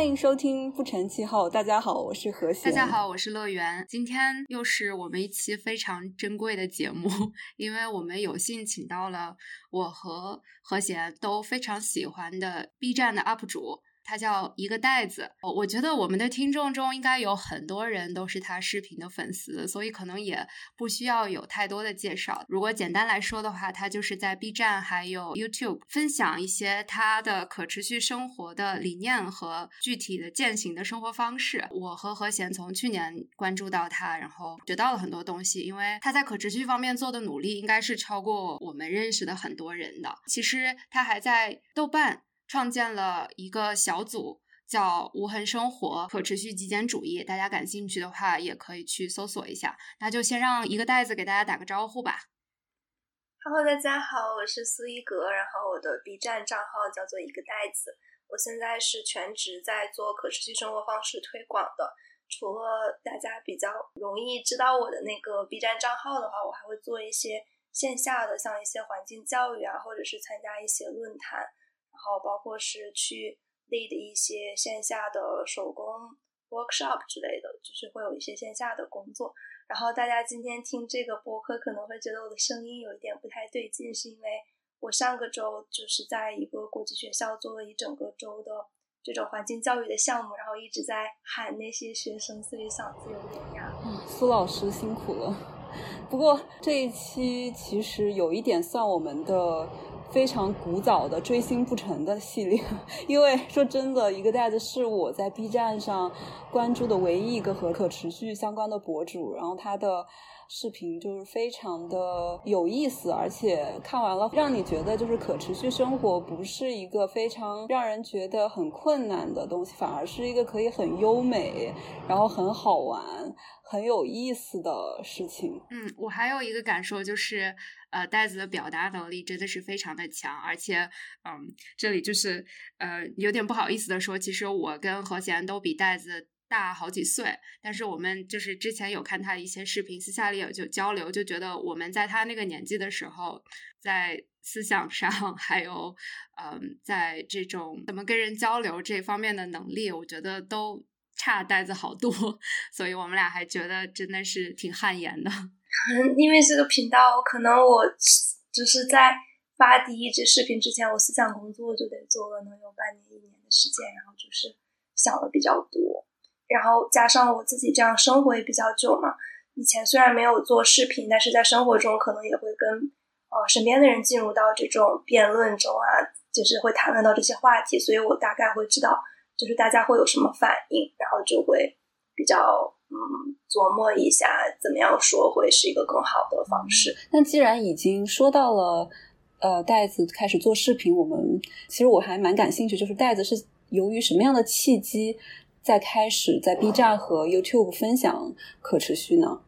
欢迎收听不成气候。大家好，我是何贤。大家好，我是乐园。今天又是我们一期非常珍贵的节目，因为我们有幸请到了我和何贤都非常喜欢的 B 站的 UP 主。他叫一个袋子，我觉得我们的听众中应该有很多人都是他视频的粉丝，所以可能也不需要有太多的介绍。如果简单来说的话，他就是在 B 站还有 YouTube 分享一些他的可持续生活的理念和具体的践行的生活方式。我和何贤从去年关注到他，然后学到了很多东西，因为他在可持续方面做的努力应该是超过我们认识的很多人的。其实他还在豆瓣。创建了一个小组，叫“无痕生活可持续极简主义”。大家感兴趣的话，也可以去搜索一下。那就先让一个袋子给大家打个招呼吧。Hello，大家好，我是苏一格，然后我的 B 站账号叫做一个袋子。我现在是全职在做可持续生活方式推广的。除了大家比较容易知道我的那个 B 站账号的话，我还会做一些线下的，像一些环境教育啊，或者是参加一些论坛。然后包括是去 lead 一些线下的手工 workshop 之类的，就是会有一些线下的工作。然后大家今天听这个播客可能会觉得我的声音有一点不太对劲，是因为我上个周就是在一个国际学校做了一整个周的这种环境教育的项目，然后一直在喊那些学生，所以嗓子有点哑。苏老师辛苦了。不过这一期其实有一点算我们的。非常古早的追星不成的系列，因为说真的，一个袋子是我在 B 站上关注的唯一一个和可持续相关的博主，然后他的视频就是非常的有意思，而且看完了让你觉得就是可持续生活不是一个非常让人觉得很困难的东西，反而是一个可以很优美，然后很好玩。很有意思的事情。嗯，我还有一个感受就是，呃，袋子的表达能力真的是非常的强，而且，嗯，这里就是呃有点不好意思的说，其实我跟何贤都比袋子大好几岁，但是我们就是之前有看他一些视频，私下里有就交流，就觉得我们在他那个年纪的时候，在思想上还有嗯，在这种怎么跟人交流这方面的能力，我觉得都。差袋子好多，所以我们俩还觉得真的是挺汗颜的。嗯，因为这个频道，可能我就是在发第一支视频之前，我思想工作就得做了能有半年一年的时间，然后就是想的比较多，然后加上我自己这样生活也比较久嘛。以前虽然没有做视频，但是在生活中可能也会跟呃身边的人进入到这种辩论中啊，就是会谈论到这些话题，所以我大概会知道。就是大家会有什么反应，然后就会比较嗯琢磨一下怎么样说会是一个更好的方式。那既然已经说到了，呃，袋子开始做视频，我们其实我还蛮感兴趣，就是袋子是由于什么样的契机在开始在 B 站和 YouTube 分享可持续呢？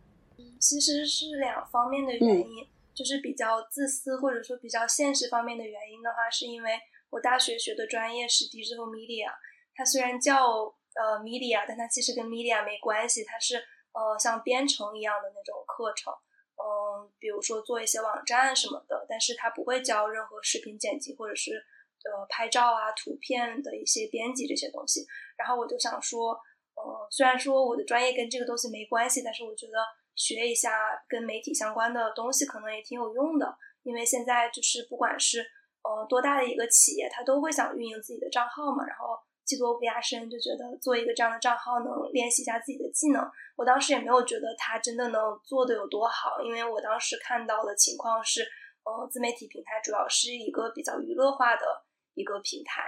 其实是两方面的原因，就是比较自私或者说比较现实方面的原因的话，是因为我大学学的专业是 digital media。它虽然叫呃 media，但它其实跟 media 没关系，它是呃像编程一样的那种课程，嗯，比如说做一些网站什么的，但是它不会教任何视频剪辑或者是呃拍照啊、图片的一些编辑这些东西。然后我就想说，呃，虽然说我的专业跟这个东西没关系，但是我觉得学一下跟媒体相关的东西可能也挺有用的，因为现在就是不管是呃多大的一个企业，它都会想运营自己的账号嘛，然后。技多不压身，就觉得做一个这样的账号能练习一下自己的技能。我当时也没有觉得他真的能做的有多好，因为我当时看到的情况是，呃，自媒体平台主要是一个比较娱乐化的一个平台，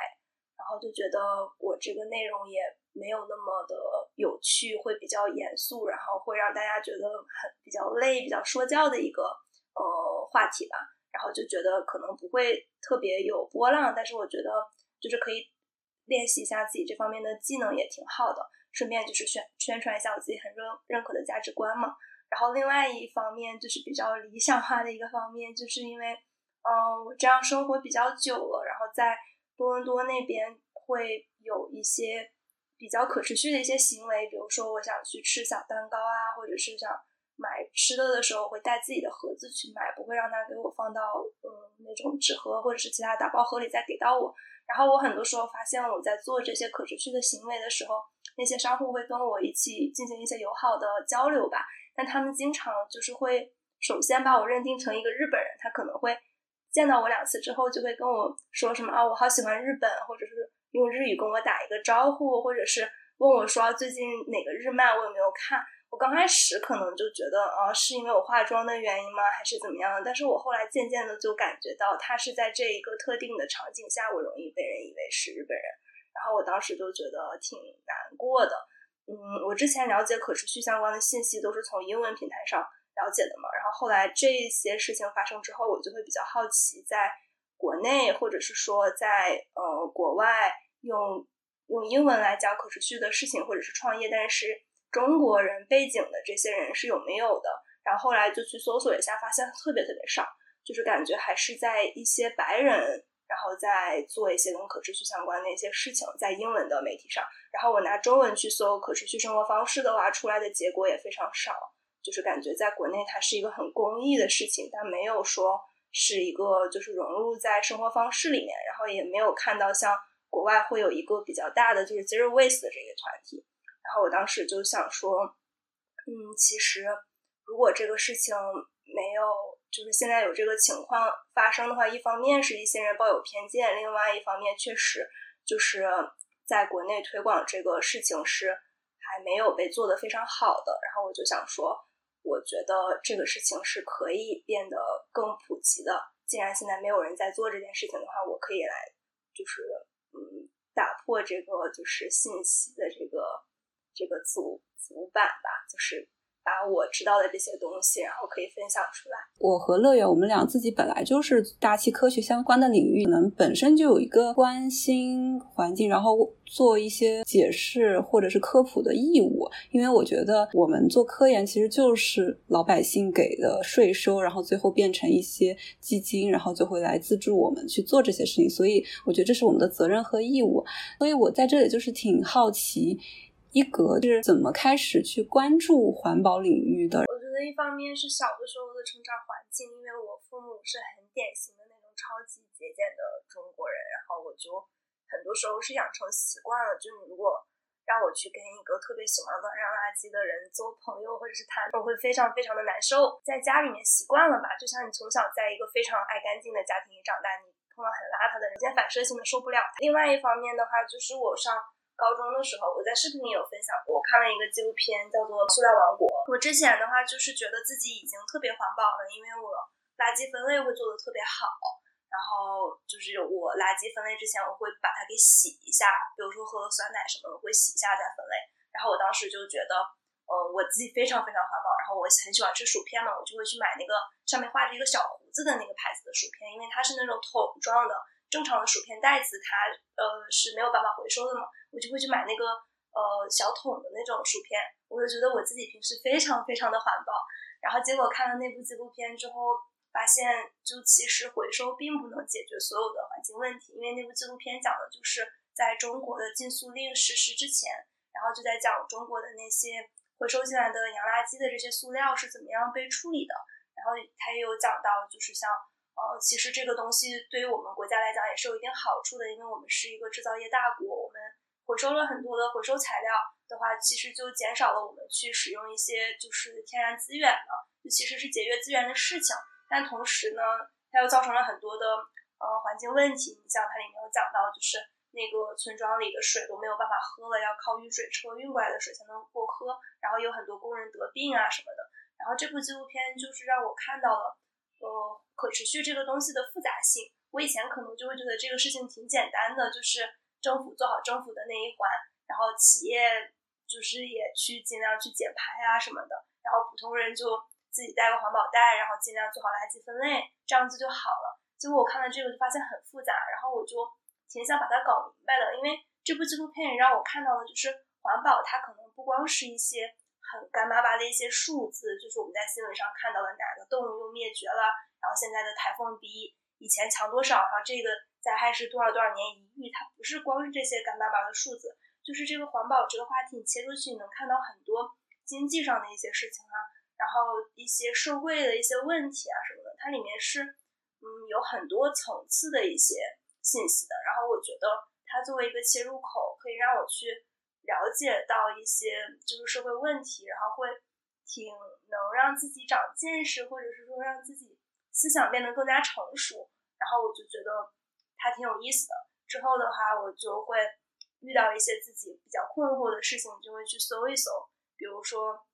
然后就觉得我这个内容也没有那么的有趣，会比较严肃，然后会让大家觉得很比较累、比较说教的一个呃话题吧。然后就觉得可能不会特别有波浪，但是我觉得就是可以。练习一下自己这方面的技能也挺好的，顺便就是宣宣传一下我自己很认认可的价值观嘛。然后另外一方面就是比较理想化的一个方面，就是因为，嗯，我这样生活比较久了，然后在多伦多那边会有一些比较可持续的一些行为，比如说我想去吃小蛋糕啊，或者是想买吃的的时候会带自己的盒子去买，不会让他给我放到嗯那种纸盒或者是其他打包盒里再给到我。然后我很多时候发现我在做这些可持续的行为的时候，那些商户会跟我一起进行一些友好的交流吧，但他们经常就是会首先把我认定成一个日本人，他可能会见到我两次之后就会跟我说什么啊，我好喜欢日本，或者是用日语跟我打一个招呼，或者是问我说最近哪个日漫我有没有看。我刚开始可能就觉得，啊，是因为我化妆的原因吗，还是怎么样？但是我后来渐渐的就感觉到，他是在这一个特定的场景下，我容易被人以为是日本人。然后我当时就觉得挺难过的。嗯，我之前了解可持续相关的信息都是从英文平台上了解的嘛。后来这些事情发生之后，我就会比较好奇，在国内或者是说在呃国外用用英文来讲可持续的事情，或者是创业，但是。中国人背景的这些人是有没有的？然后后来就去搜索一下，发现特别特别少，就是感觉还是在一些白人，然后在做一些跟可持续相关的一些事情，在英文的媒体上。然后我拿中文去搜可持续生活方式的话，出来的结果也非常少，就是感觉在国内它是一个很公益的事情，但没有说是一个就是融入在生活方式里面，然后也没有看到像国外会有一个比较大的就是 zero waste 的这个团体。然后我当时就想说，嗯，其实如果这个事情没有，就是现在有这个情况发生的话，一方面是一些人抱有偏见，另外一方面确实就是在国内推广这个事情是还没有被做得非常好的。然后我就想说，我觉得这个事情是可以变得更普及的。既然现在没有人在做这件事情的话，我可以来，就是嗯，打破这个就是信息的这个。这个阻阻板吧，就是把我知道的这些东西，然后可以分享出来。我和乐园，我们俩自己本来就是大气科学相关的领域，可能本身就有一个关心环境，然后做一些解释或者是科普的义务。因为我觉得我们做科研其实就是老百姓给的税收，然后最后变成一些基金，然后就会来资助我们去做这些事情。所以我觉得这是我们的责任和义务。所以我在这里就是挺好奇。一格是怎么开始去关注环保领域的？我觉得一方面是小的时候的成长环境，因为我父母是很典型的那种超级节俭的中国人，然后我就很多时候是养成习惯了，就你如果让我去跟一个特别喜欢乱扔垃圾的人做朋友或者是谈，我会非常非常的难受。在家里面习惯了吧，就像你从小在一个非常爱干净的家庭里长大，你碰到很邋遢的人，先反射性的受不了。另外一方面的话，就是我上。高中的时候，我在视频里有分享过，我看了一个纪录片，叫做《塑料王国》。我之前的话就是觉得自己已经特别环保了，因为我垃圾分类会做的特别好。然后就是我垃圾分类之前，我会把它给洗一下，比如说喝酸奶什么的，会洗一下再分类。然后我当时就觉得，嗯，我自己非常非常环保。然后我很喜欢吃薯片嘛，我就会去买那个上面画着一个小胡子的那个牌子的薯片，因为它是那种桶装的。正常的薯片袋子，它呃是没有办法回收的嘛，我就会去买那个呃小桶的那种薯片，我就觉得我自己平时非常非常的环保。然后结果看了那部纪录片之后，发现就其实回收并不能解决所有的环境问题，因为那部纪录片讲的就是在中国的禁塑令实施之前，然后就在讲中国的那些回收进来的洋垃圾的这些塑料是怎么样被处理的，然后他也有讲到就是像。呃，其实这个东西对于我们国家来讲也是有一定好处的，因为我们是一个制造业大国，我们回收了很多的回收材料的话，其实就减少了我们去使用一些就是天然资源的，就其实是节约资源的事情。但同时呢，它又造成了很多的呃环境问题。你像它里面有讲到，就是那个村庄里的水都没有办法喝了，要靠运水车运过来的水才能够喝，然后有很多工人得病啊什么的。然后这部纪录片就是让我看到了。呃，可持续这个东西的复杂性，我以前可能就会觉得这个事情挺简单的，就是政府做好政府的那一环，然后企业就是也去尽量去减排啊什么的，然后普通人就自己带个环保袋，然后尽量做好垃圾分类，这样子就好了。结果我看了这个就发现很复杂，然后我就挺想把它搞明白的，因为这部纪录片也让我看到了，就是环保它可能不光是一些。干巴巴的一些数字，就是我们在新闻上看到的哪个动物又灭绝了，然后现在的台风比以前强多少，然后这个灾害是多少多少年一遇，它不是光是这些干巴巴的数字，就是这个环保这个话题，你切出去你能看到很多经济上的一些事情啊，然后一些社会的一些问题啊什么的，它里面是嗯有很多层次的一些信息的。然后我觉得它作为一个切入口，可以让我去了解到一些就是社会问题，然后会挺能让自己长见识，或者是说让自己思想变得更加成熟。然后我就觉得它挺有意思的。之后的话，我就会遇到一些自己比较困惑的事情，就会去搜一搜，比如说。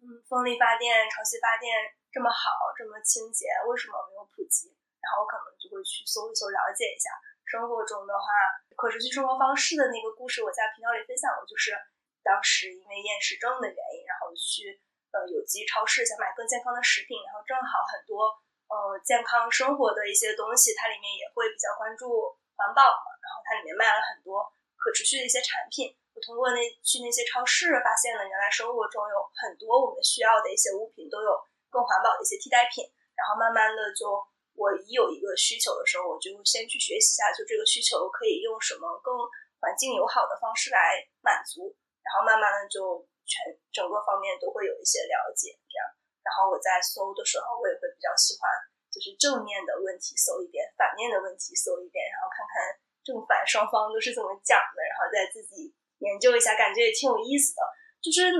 嗯，风力发电、潮汐发电这么好，这么清洁，为什么没有普及？然后我可能就会去搜一搜，了解一下。生活中的话，可持续生活方式的那个故事，我在频道里分享过，就是当时因为厌食症的原因，然后去呃有机超市想买更健康的食品，然后正好很多呃健康生活的一些东西，它里面也会比较关注环保嘛，然后它里面卖了很多可持续的一些产品。我通过那去那些超市，发现了原来生活中有很多我们需要的一些物品都有更环保的一些替代品。然后慢慢的就，我一有一个需求的时候，我就先去学习一下，就这个需求可以用什么更环境友好的方式来满足。然后慢慢的就全整个方面都会有一些了解，这样。然后我在搜的时候，我也会比较喜欢，就是正面的问题搜一遍，反面的问题搜一遍，然后看看正反双方都是怎么讲的，然后再自己。研究一下，感觉也挺有意思的。就是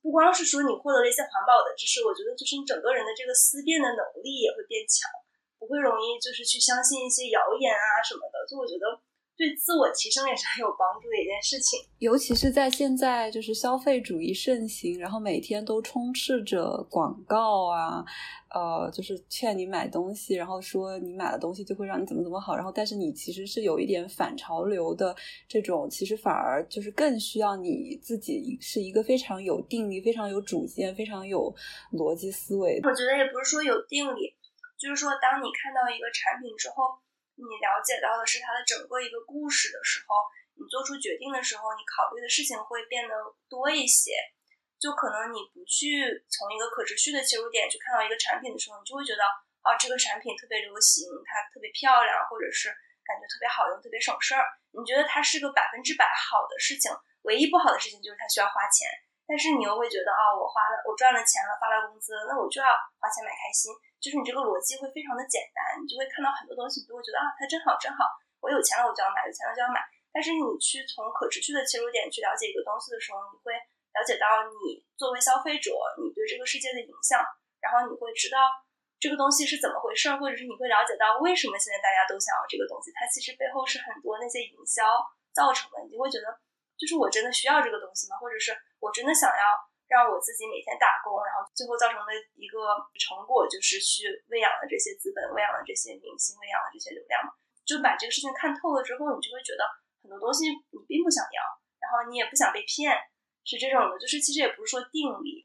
不光是说你获得了一些环保的知识，我觉得就是你整个人的这个思辨的能力也会变强，会容易就是去相信一些谣言啊什么的。就我觉得。对自我提升也是很有帮助的一件事情，尤其是在现在就是消费主义盛行，然后每天都充斥着广告啊，呃，就是劝你买东西，然后说你买的东西就会让你怎么怎么好，然后但是你其实是有一点反潮流的这种，其实反而就是更需要你自己是一个非常有定力、非常有主见、非常有逻辑思维。我觉得也不是说有定力，就是说当你看到一个产品之后。你了解到的是它的整个一个故事的时候，你做出决定的时候，你考虑的事情会变得多一些。就可能你不去从一个可持续的切入点去看到一个产品的时候，你就会觉得啊，这个产品特别流行，它特别漂亮，或者是感觉特别好用，特别省事儿。你觉得它是个百分之百好的事情，唯一不好的事情就是它需要花钱。但是你又会觉得啊，我花了，我赚了钱了，发了工资，那我就要花钱买开心。就是你这个逻辑会非常的简单，你就会看到很多东西，你就会觉得啊，它真好真好，我有钱了我就要买，有钱了就要买。但是你去从可持续的切入点去了解一个东西的时候，你会了解到你作为消费者，你对这个世界的影响，然后你会知道这个东西是怎么回事，或者是你会了解到为什么现在大家都想要这个东西，它其实背后是很多那些营销造成的，你就会觉得。就是我真的需要这个东西吗？或者是我真的想要让我自己每天打工，然后最后造成的一个成果就是去喂养了这些资本，喂养了这些明星，喂养了这些流量嘛？就把这个事情看透了之后，你就会觉得很多东西你并不想要，然后你也不想被骗，是这种的。就是其实也不是说定力，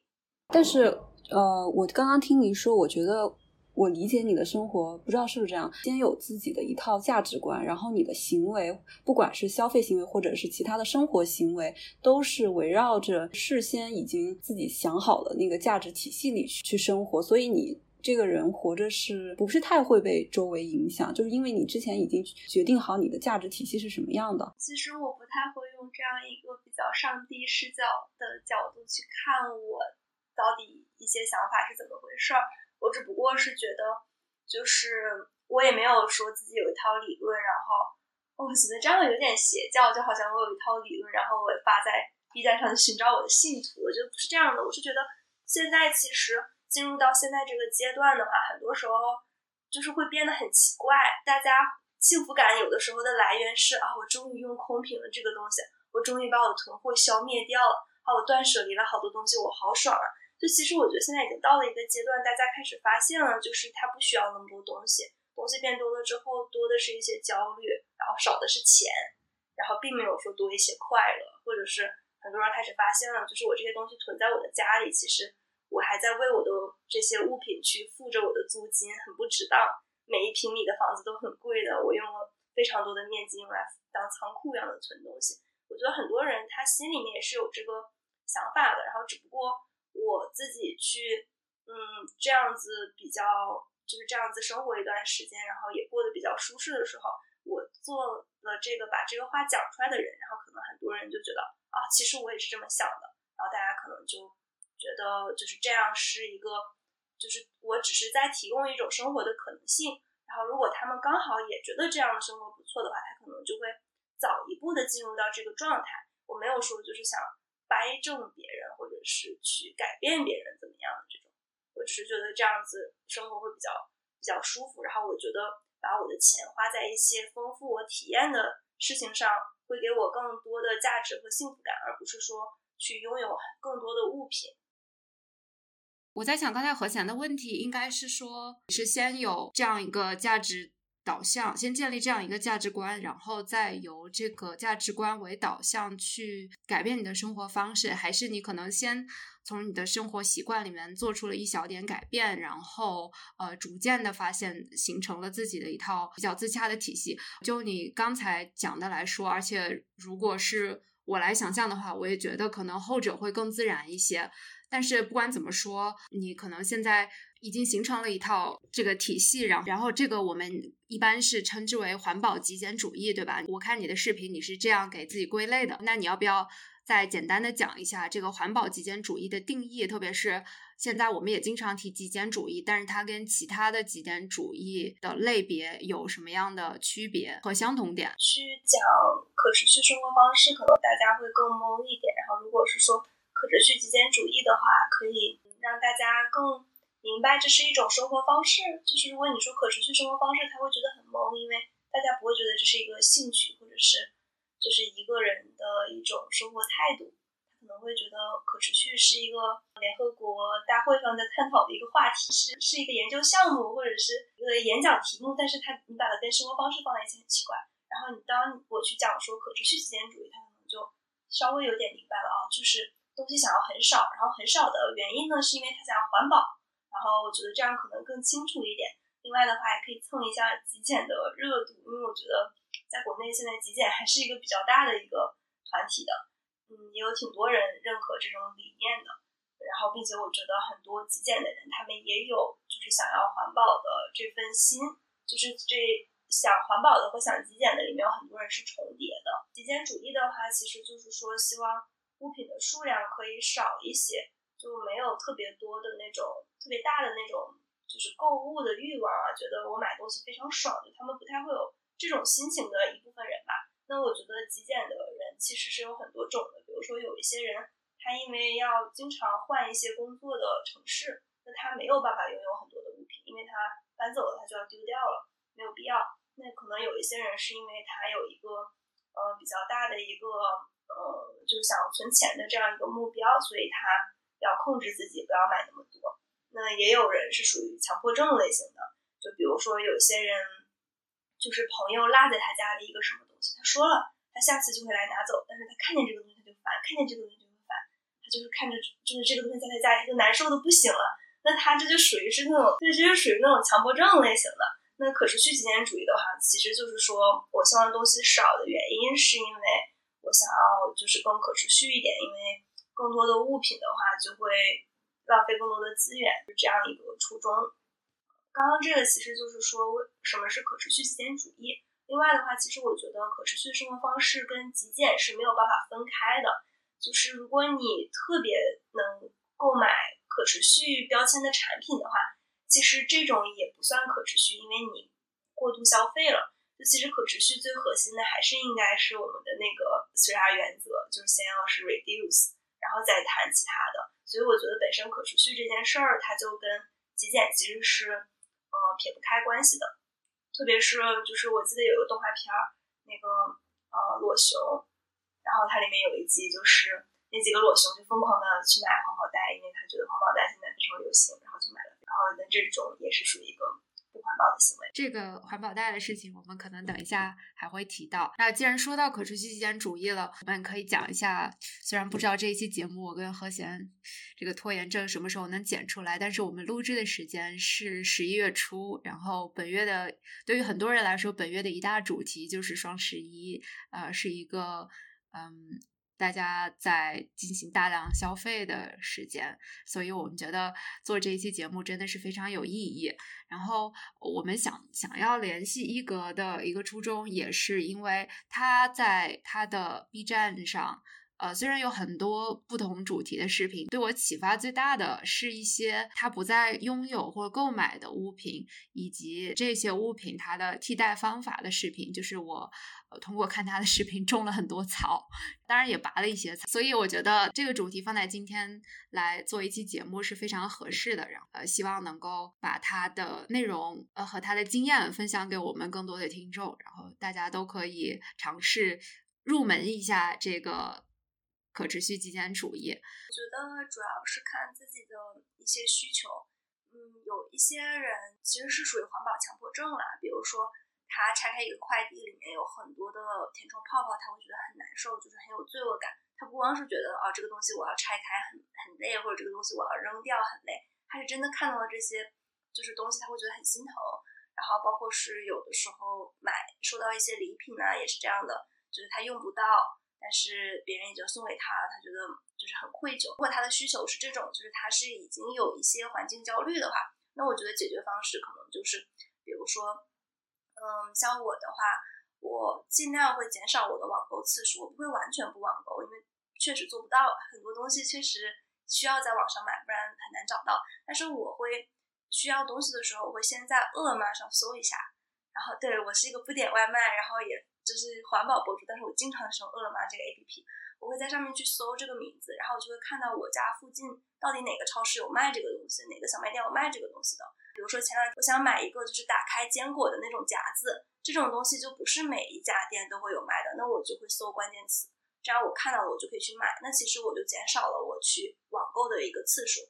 但是呃，我刚刚听你说，我觉得。我理解你的生活，不知道是不是这样。先有自己的一套价值观，然后你的行为，不管是消费行为或者是其他的生活行为，都是围绕着事先已经自己想好的那个价值体系里去生活。所以你这个人活着是不是太会被周围影响？就是因为你之前已经决定好你的价值体系是什么样的。其实我不太会用这样一个比较上帝视角的角度去看我到底一些想法是怎么回事儿。我只不过是觉得，就是我也没有说自己有一套理论，然后我觉得这样有点邪教，就好像我有一套理论，然后我发在 B 站上寻找我的信徒。我觉得不是这样的，我是觉得现在其实进入到现在这个阶段的话，很多时候就是会变得很奇怪。大家幸福感有的时候的来源是啊，我终于用空瓶了这个东西，我终于把我的囤货消灭掉了，啊，我断舍离了好多东西，我好爽啊。就其实我觉得现在已经到了一个阶段，大家开始发现了，就是他不需要那么多东西，东西变多了之后，多的是一些焦虑，然后少的是钱，然后并没有说多一些快乐，或者是很多人开始发现了，就是我这些东西囤在我的家里，其实我还在为我的这些物品去付着我的租金，很不值当。每一平米的房子都很贵的，我用了非常多的面积用来当仓库一样的存东西。我觉得很多人他心里面也是有这个想法的，然后只不过。我自己去，嗯，这样子比较就是这样子生活一段时间，然后也过得比较舒适的时候，我做了这个把这个话讲出来的人，然后可能很多人就觉得啊，其实我也是这么想的，然后大家可能就觉得就是这样是一个，就是我只是在提供一种生活的可能性，然后如果他们刚好也觉得这样的生活不错的话，他可能就会早一步的进入到这个状态。我没有说就是想掰正别人，或者是去改变别人怎么样的这种，我只是觉得这样子生活会比较比较舒服。然后我觉得把我的钱花在一些丰富我体验的事情上，会给我更多的价值和幸福感，而不是说去拥有更多的物品。我在想，刚才何贤的问题应该是说，是先有这样一个价值导向，先建立这样一个价值观，然后再由这个价值观为导向去改变你的生活方式，还是你可能先从你的生活习惯里面做出了一小点改变，然后呃，逐渐的发现形成了自己的一套比较自洽的体系。就你刚才讲的来说，而且如果是我来想象的话，我也觉得可能后者会更自然一些。但是不管怎么说，你可能现在已经形成了一套这个体系，然后然后这个我们一般是称之为环保极简主义，对吧？我看你的视频，你是这样给自己归类的。那你要不要再简单的讲一下这个环保极简主义的定义？特别是现在我们也经常提极简主义，但是它跟其他的极简主义的类别有什么样的区别和相同点？去讲可持续生活方式，可能大家会更懵一点。然后如果是说。可持续极简主义的话，可以让大家更明白这是一种生活方式。就是如果你说可持续生活方式，他会觉得很懵，因为大家不会觉得这是一个兴趣，或者是就是一个人的一种生活态度。他可能会觉得可持续是一个联合国大会上在探讨的一个话题，是是一个研究项目，或者是一个演讲题目。但是他你把它跟生活方式放在一起很奇怪。然后你当我去讲说可持续极简主义，他可能就稍微有点明白了啊，就是。东西想要很少，然后很少的原因呢，是因为他想要环保。然后我觉得这样可能更清楚一点。另外的话，也可以蹭一下极简的热度，因为我觉得在国内现在极简还是一个比较大的一个团体的，嗯，也有挺多人认可这种理念的。然后，并且我觉得很多极简的人，他们也有就是想要环保的这份心，就是这想环保的和想极简的里面有很多人是重叠的。极简主义的话，其实就是说希望。物品的数量可以少一些，就没有特别多的那种特别大的那种，就是购物的欲望啊，觉得我买东西非常爽，就他们不太会有这种心情的一部分人吧。那我觉得极简的人其实是有很多种的，比如说有一些人，他因为要经常换一些工作的城市，那他没有办法拥有很多的物品，因为他搬走了，他就要丢掉了，没有必要。那可能有一些人是因为他有一个呃比较大的一个。呃，就是想存钱的这样一个目标，所以他要控制自己不要买那么多。那也有人是属于强迫症类型的，就比如说有些人，就是朋友落在他家的一个什么东西，他说了，他下次就会来拿走，但是他看见这个东西他就烦，看见这个东西就会烦，他就是看着就是这个东西在他家里他就难受的不行了。那他这就属于是那种，这就是属于那种强迫症类型的。那可持续极简主义的话，其实就是说我希望东西少的原因是因为。我想要就是更可持续一点，因为更多的物品的话就会浪费更多的资源，就这样一个初衷。刚刚这个其实就是说为什么是可持续极简主义。另外的话，其实我觉得可持续生活方式跟极简是没有办法分开的。就是如果你特别能购买可持续标签的产品的话，其实这种也不算可持续，因为你过度消费了。就其实可持续最核心的还是应该是我们的那个 3R 原则，就是先要是 reduce，然后再谈其他的。所以我觉得本身可持续这件事儿，它就跟极简其实是呃撇不开关系的。特别是就是我记得有个动画片儿，那个呃裸熊，然后它里面有一集就是那几个裸熊就疯狂的去买环保袋，因为他觉得环保袋现在非常流行，然后就买了。然后那这种也是属于一个。环保的行为，这个环保袋的事情，我们可能等一下还会提到。那既然说到可持续极简主义了，我们可以讲一下。虽然不知道这一期节目我跟何贤这个拖延症什么时候能剪出来，但是我们录制的时间是十一月初。然后本月的，对于很多人来说，本月的一大主题就是双十一，呃，是一个嗯。大家在进行大量消费的时间，所以我们觉得做这一期节目真的是非常有意义。然后我们想想要联系一格的一个初衷，也是因为他在他的 B 站上，呃，虽然有很多不同主题的视频，对我启发最大的是一些他不再拥有或购买的物品，以及这些物品它的替代方法的视频。就是我通过看他的视频种了很多草，当然也拔了一些草。所以我觉得这个主题放在今天来做一期节目是非常合适的。然后呃，希望能够把它的内容呃和他的经验分享给我们更多的听众，然后大家都可以尝试。入门一下这个可持续极简主义，我觉得主要是看自己的一些需求。嗯，有一些人其实是属于环保强迫症啦，比如说他拆开一个快递，里面有很多的填充泡泡，他会觉得很难受，就是很有罪恶感。他不光是觉得啊，这个东西我要拆开很很累，或者这个东西我要扔掉很累，他是真的看到了这些就是东西，他会觉得很心疼。然后包括是有的时候买收到一些礼品呢，也是这样的。就是他用不到，但是别人已经送给他了，他觉得就是很愧疚。如果他的需求是这种，就是他是已经有一些环境焦虑的话，那我觉得解决方式可能就是，比如说，嗯，像我的话，我尽量会减少我的网购次数，我不会完全不网购，因为确实做不到，很多东西确实需要在网上买，不然很难找到。但是我会需要东西的时候，我会先在饿了么上搜一下，然后对我是一个不点外卖，然后也。就是环保博主，但是我经常使用饿了么这个 APP，我会在上面去搜这个名字，然后我就会看到我家附近到底哪个超市有卖这个东西，哪个小卖店有卖这个东西的。比如说前两天我想买一个就是打开坚果的那种夹子，这种东西就不是每一家店都会有卖的，那我就会搜关键词，这样我看到了我就可以去买，那其实我就减少了我去网购的一个次数。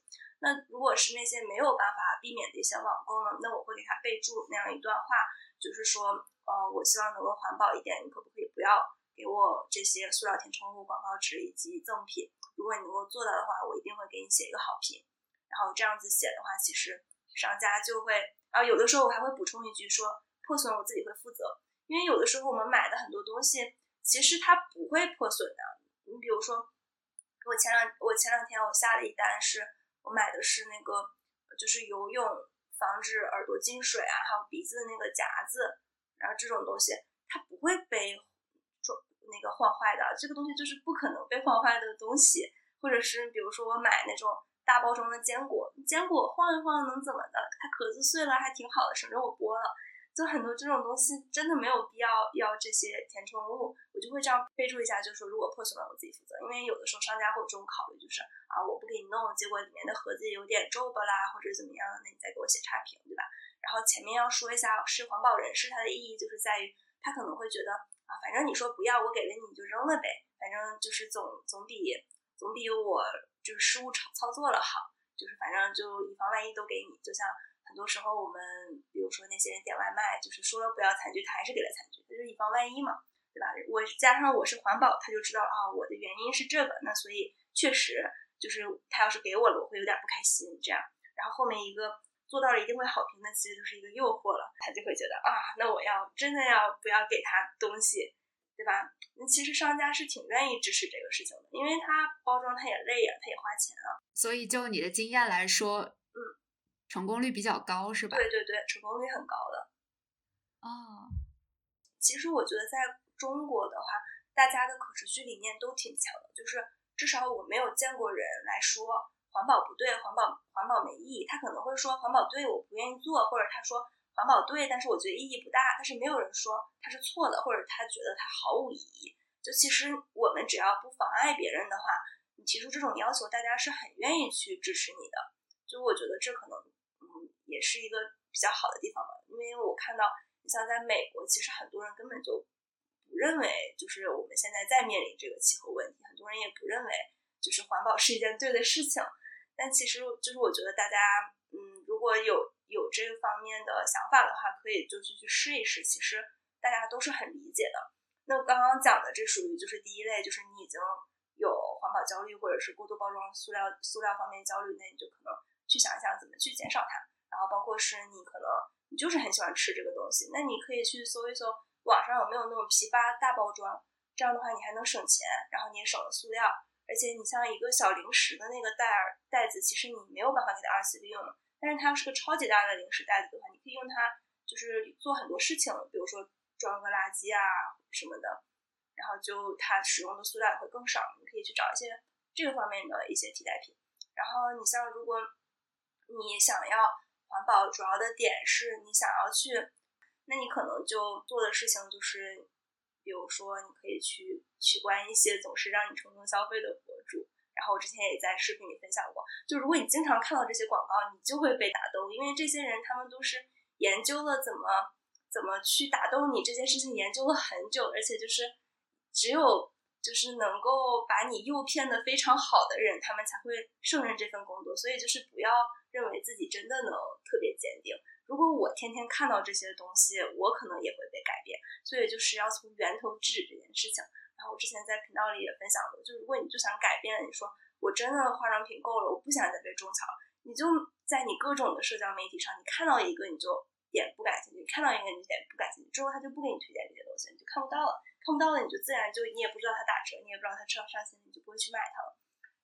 那如果是那些没有办法避免的一些网购呢，那我会给他备注那样一段话，就是说。呃，我希望能够环保一点，你可不可以不要给我这些塑料填充物、广告纸以及赠品？如果你能够做到的话，我一定会给你写一个好评。然后这样子写的话，其实商家就会，啊，有的时候我还会补充一句说，破损我自己会负责，因为有的时候我们买的很多东西，其实它不会破损的。你比如说，我前两我前两天我下了一单，是我买的是那个就是游泳防止耳朵进水啊，还有鼻子的那个夹子。然后这种东西它不会被撞那个晃坏的，这个东西就是不可能被晃坏的东西。或者是比如说我买那种大包装的坚果，坚果晃一晃能怎么的？它壳子碎了还挺好的，省着我剥了。就很多这种东西真的没有必要要这些填充物，我就会这样备注一下，就是说如果破损了我自己负责。因为有的时候商家会有这种考虑，就是啊我不给你弄，结果里面的盒子有点皱巴啦，或者怎么样，那你再给我写差评，对吧？然后前面要说一下，是环保人士，它的意义就是在于，他可能会觉得啊，反正你说不要，我给了你，就扔了呗，反正就是总总比总比我就是失误操操作了好，就是反正就以防万一都给你。就像很多时候我们，比如说那些人点外卖，就是说了不要餐具，他还是给了餐具，他就以防万一嘛，对吧？我加上我是环保，他就知道啊，我的原因是这个，那所以确实就是他要是给我了，我会有点不开心这样。然后后面一个。做到了一定会好评，那其实就是一个诱惑了，他就会觉得啊，那我要真的要不要给他东西，对吧？那其实商家是挺愿意支持这个事情的，因为他包装他也累呀，他也花钱啊。所以就你的经验来说，嗯，成功率比较高是吧？对对对，成功率很高的。哦，其实我觉得在中国的话，大家的可持续理念都挺强的，就是至少我没有见过人来说。环保不对，环保环保没意义。他可能会说环保对，我不愿意做，或者他说环保对，但是我觉得意义不大。但是没有人说他是错的，或者他觉得他毫无意义。就其实我们只要不妨碍别人的话，你提出这种要求，大家是很愿意去支持你的。就我觉得这可能嗯也是一个比较好的地方吧。因为我看到你像在美国，其实很多人根本就不认为就是我们现在在面临这个气候问题，很多人也不认为就是环保是一件对的事情。但其实就是我觉得大家，嗯，如果有有这个方面的想法的话，可以就去去试一试。其实大家都是很理解的。那刚刚讲的这属于就是第一类，就是你已经有环保焦虑或者是过度包装塑料塑料方面焦虑，那你就可能去想一想怎么去减少它。然后包括是你可能你就是很喜欢吃这个东西，那你可以去搜一搜网上有没有那种批发大包装，这样的话你还能省钱，然后你也省了塑料。而且你像一个小零食的那个袋儿袋子，其实你没有办法给它二次利用。但是它要是个超级大的零食袋子的话，你可以用它，就是做很多事情，比如说装个垃圾啊什么的。然后就它使用的塑料会更少。你可以去找一些这个方面的一些替代品。然后你像如果你想要环保，主要的点是你想要去，那你可能就做的事情就是，比如说你可以去取关一些总是让你冲动消费的博主。然后我之前也在视频里分享过，就如果你经常看到这些广告，你就会被打动，因为这些人他们都是研究了怎么怎么去打动你这件事情，研究了很久，而且就是只有就是能够把你诱骗的非常好的人，他们才会胜任这份工作。所以就是不要认为自己真的能特别坚定。如果我天天看到这些东西，我可能也会被改变。所以就是要从源头治这件事情。然后我之前在频道里也分享过，就如果你就想改变，你说我真的化妆品够了，我不想再被种草，你就在你各种的社交媒体上，你看到一个你就点不感兴趣，看到一个你就点不感兴趣，之后他就不给你推荐这些东西，你就看不到了，看不到了你就自然就你也不知道它打折，你也不知道它上上新，你就不会去买它了。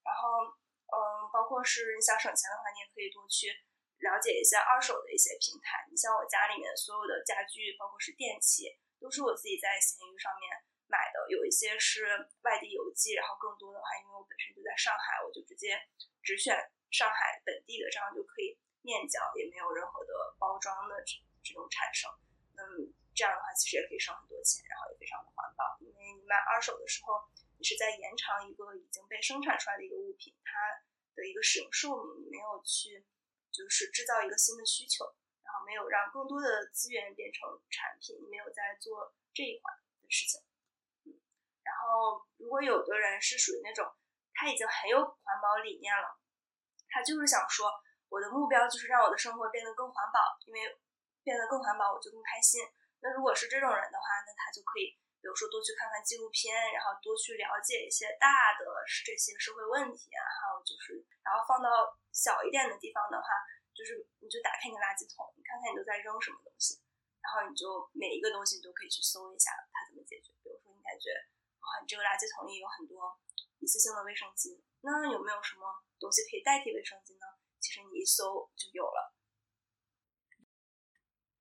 然后嗯，包括是你想省钱的话，你也可以多去了解一些二手的一些平台。你像我家里面所有的家具，包括是电器，都是我自己在闲鱼上面。买的有一些是外地邮寄，然后更多的话，因为我本身就在上海，我就直接只选上海本地的，这样就可以面交，也没有任何的包装的这这种产生。嗯，这样的话其实也可以省很多钱，然后也非常的环保。因为你买二手的时候，你是在延长一个已经被生产出来的一个物品它的一个使用寿命，你没有去就是制造一个新的需求，然后没有让更多的资源变成产品，你没有在做这一环的事情。然后，如果有的人是属于那种他已经很有环保理念了，他就是想说，我的目标就是让我的生活变得更环保，因为变得更环保我就更开心。那如果是这种人的话，那他就可以，比如说多去看看纪录片，然后多去了解一些大的这些社会问题啊，还有就是，然后放到小一点的地方的话，就是你就打开你的垃圾桶，你看看你都在扔什么东西，然后你就每一个东西你都可以去搜一下它怎么解决。比如说你感觉。啊，你这个垃圾桶里有很多一次性的卫生巾，那有没有什么东西可以代替卫生巾呢？其实你一搜就有了。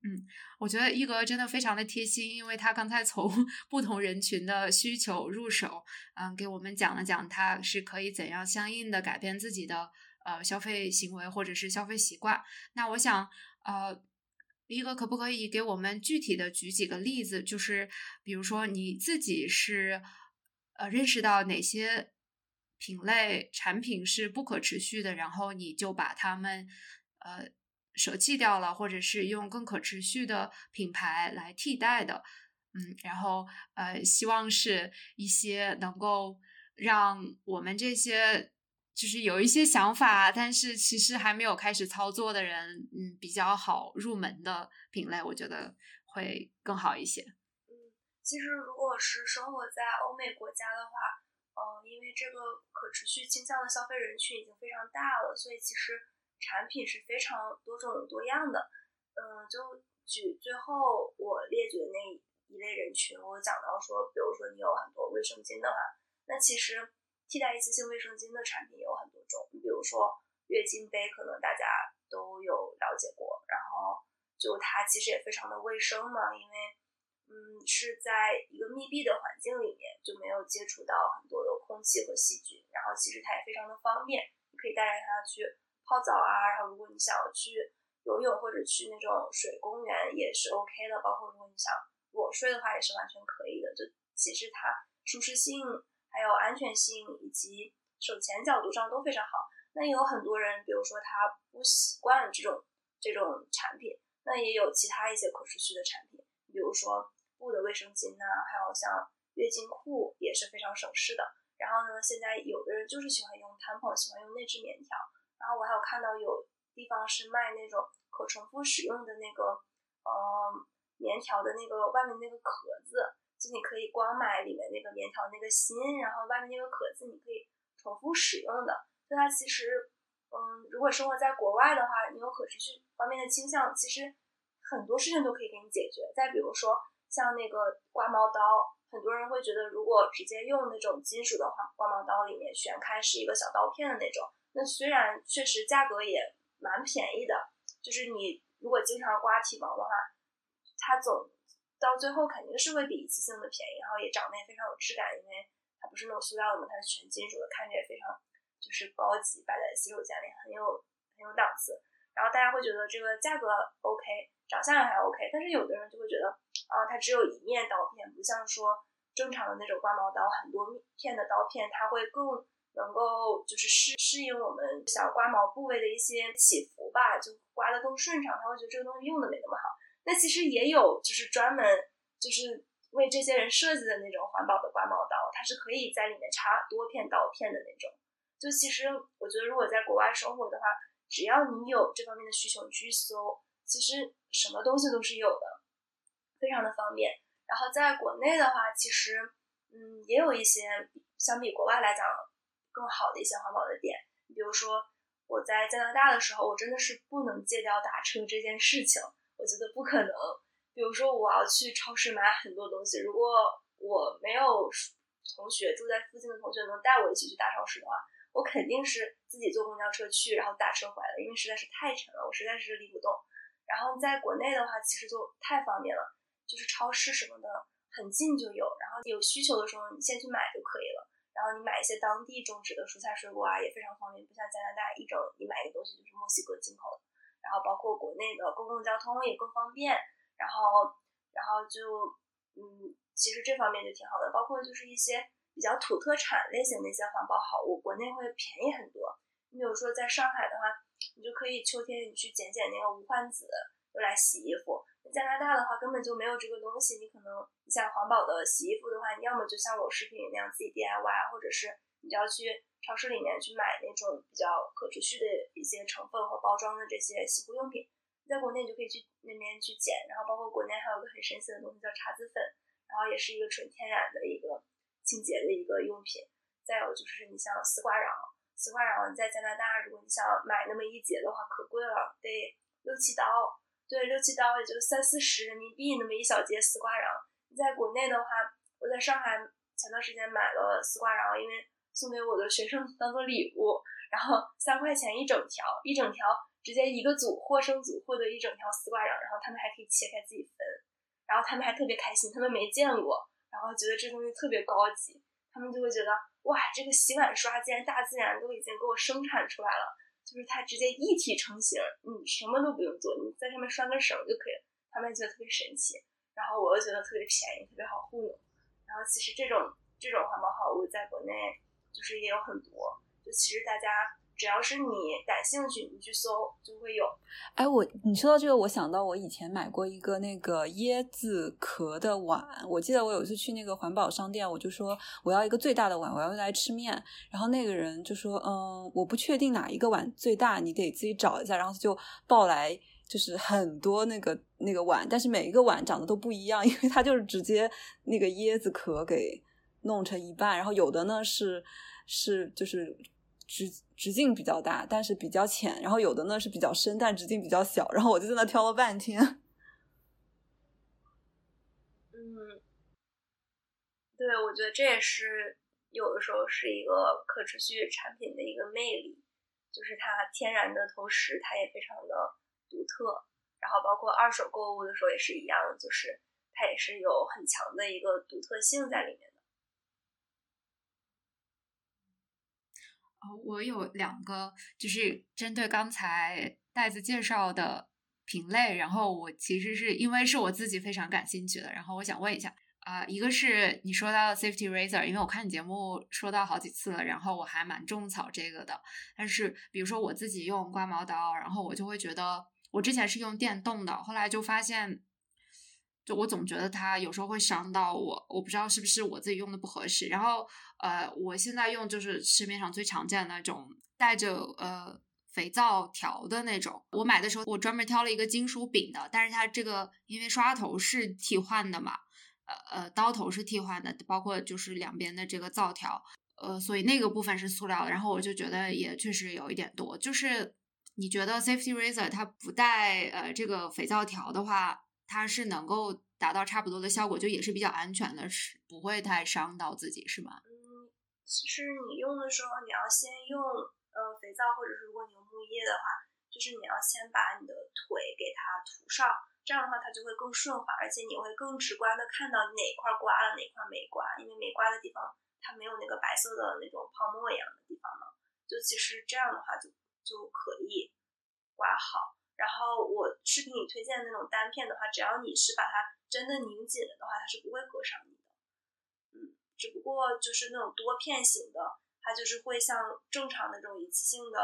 嗯，我觉得一格真的非常的贴心，因为他刚才从 不同人群的需求入手，嗯，给我们讲了讲他是可以怎样相应的改变自己的呃消费行为或者是消费习惯。那我想，呃。一个可不可以给我们具体的举几个例子？就是比如说你自己是呃认识到哪些品类产品是不可持续的，然后你就把它们呃舍弃掉了，或者是用更可持续的品牌来替代的。嗯，然后呃希望是一些能够让我们这些。就是有一些想法，但是其实还没有开始操作的人，嗯，比较好入门的品类，我觉得会更好一些。嗯，其实如果是生活在欧美国家的话，嗯，因为这个可持续倾向的消费人群已经非常大了，所以其实产品是非常多种多样的。嗯，就举最后我列举的那一类人群，我讲到说，比如说你有很多卫生巾的话，那其实。替代一次性卫生巾的产品有很多种，比如说月经杯，可能大家都有了解过，然后就它其实也非常的卫生嘛，因为嗯是在一个密闭的环境里面，就没有接触到很多的空气和细菌，然后其实它也非常的方便，你可以带着它去泡澡啊，然后如果你想要去游泳或者去那种水公园也是 OK 的，包括如果你想裸睡的话也是完全可以的，就其实它舒适性。还有安全性以及省钱角度上都非常好。那也有很多人，比如说他不习惯这种这种产品，那也有其他一些可持续的产品，比如说布的卫生巾呐，还有像月经裤也是非常省事的。然后呢，现在有的人就是喜欢用 t a m p o 喜欢用内置棉条。后我还有看到有地方是卖那种可重复使用的那个呃棉条的那个外面那个壳子。就你可以光买里面那个棉条那个芯，然后外面那个壳子，你可以重复使用的。所以它其实，嗯，如果生活在国外的话，你有可持续方面的倾向，其实很多事情都可以给你解决。再比如说像那个刮毛刀，很多人会觉得如果直接用那种金属的话，刮毛刀里面旋开是一个小刀片的那种，那虽然确实价格也蛮便宜的，就是你如果经常刮体毛的话，它总。到最后肯定是会比一次性的便宜，然后也长得也非常有质感，因为它不是那种塑料的嘛，它是全金属的，看着也非常就是高级，摆在洗手间里很有很有档次。然后大家会觉得这个价格 OK，长相还 OK，但是有的人就会觉得啊，它只有一面刀片，不像说正常的那种刮毛刀，很多片的刀片，它会更能够就是适适应我们想刮毛部位的一些起伏吧，就刮得更顺畅。他会觉得这个东西用的没那么好。那其实也有，就是专门就是为这些人设计的那种环保的刮毛刀，它是可以在里面插多片刀片的那种。就其实我觉得，如果在国外生活的话，只要你有这方面的需求，你去搜，其实什么东西都是有的，非常的方便。然后在国内的话，其实嗯也有一些相比国外来讲更好的一些环保的点。比如说我在加拿大的时候，我真的是不能戒掉打车这件事情。我觉得不可能。比如说，我要去超市买很多东西，如果我没有同学住在附近的同学能带我一起去大超市的话，我肯定是自己坐公交车去，然后打车回来的，因为实在是太沉了，我实在是拎不动。然后在国内的话，其实就太方便了，就是超市什么的很近就有，然后有需求的时候你先去买就可以了。然后你买一些当地种植的蔬菜水果啊，也非常方便，不像加拿大一整你买一个东西就是墨西哥进口的。然后包括国内的公共交通也更方便，然后，然后就，嗯，其实这方面就挺好的。包括就是一些比较土特产类型的一些环保好物，国内会便宜很多。你比如说在上海的话，你就可以秋天你去捡捡那个无患子，用来洗衣服。加拿大的话根本就没有这个东西，你可能你像环保的洗衣服的话，你要么就像我视频里那样自己 DIY，或者是你就要去。超市里面去买那种比较可持续的一些成分和包装的这些洗护用品，在国内你就可以去那边去捡。然后包括国内还有个很神奇的东西叫茶籽粉，然后也是一个纯天然的一个清洁的一个用品。再有就是你像丝瓜瓤，丝瓜瓤在加拿大如果你想买那么一节的话可贵了，得六七刀，对，六七刀也就三四十人民币那么一小节丝瓜瓤。在国内的话，我在上海前段时间买了丝瓜瓤，因为。送给我的学生当做礼物，然后三块钱一整条，一整条直接一个组获胜组获得一整条丝瓜瓤，然后他们还可以切开自己分，然后他们还特别开心，他们没见过，然后觉得这东西特别高级，他们就会觉得哇，这个洗碗刷竟然大自然都已经给我生产出来了，就是它直接一体成型，你什么都不用做，你在上面拴根绳就可以了，他们觉得特别神奇，然后我又觉得特别便宜，特别好糊弄，然后其实这种这种环保好物在国内。就是也有很多，就其实大家只要是你感兴趣，你去搜就会有。哎，我你说到这个，我想到我以前买过一个那个椰子壳的碗。我记得我有一次去那个环保商店，我就说我要一个最大的碗，我要用来吃面。然后那个人就说，嗯，我不确定哪一个碗最大，你得自己找一下。然后他就抱来就是很多那个那个碗，但是每一个碗长得都不一样，因为他就是直接那个椰子壳给。弄成一半，然后有的呢是是就是直直径比较大，但是比较浅，然后有的呢是比较深，但直径比较小，然后我就在那挑了半天。嗯，对，我觉得这也是有的时候是一个可持续产品的一个魅力，就是它天然的同时它也非常的独特，然后包括二手购物的时候也是一样，就是它也是有很强的一个独特性在里面。哦，我有两个，就是针对刚才袋子介绍的品类，然后我其实是因为是我自己非常感兴趣的，然后我想问一下，啊，一个是你说到 safety razor，因为我看你节目说到好几次了，然后我还蛮种草这个的，但是比如说我自己用刮毛刀，然后我就会觉得，我之前是用电动的，后来就发现。就我总觉得它有时候会伤到我，我不知道是不是我自己用的不合适。然后，呃，我现在用就是市面上最常见的那种带着呃肥皂条的那种。我买的时候我专门挑了一个金属柄的，但是它这个因为刷头是替换的嘛，呃呃刀头是替换的，包括就是两边的这个皂条，呃，所以那个部分是塑料的。然后我就觉得也确实有一点多。就是你觉得 Safety Razor 它不带呃这个肥皂条的话？它是能够达到差不多的效果，就也是比较安全的，是不会太伤到自己，是吗？其实你用的时候，你要先用呃肥皂，或者是如果你用沐浴液的话，就是你要先把你的腿给它涂上，这样的话它就会更顺滑，而且你会更直观的看到哪块刮了，哪块没刮，因为没刮的地方它没有那个白色的那种泡沫一样的地方嘛。就其实这样的话就就可以刮好。然后我视频里推荐的那种单片的话，只要你是把它真的拧紧了的话，它是不会割伤你。只不过就是那种多片型的，它就是会像正常的这种一次性的，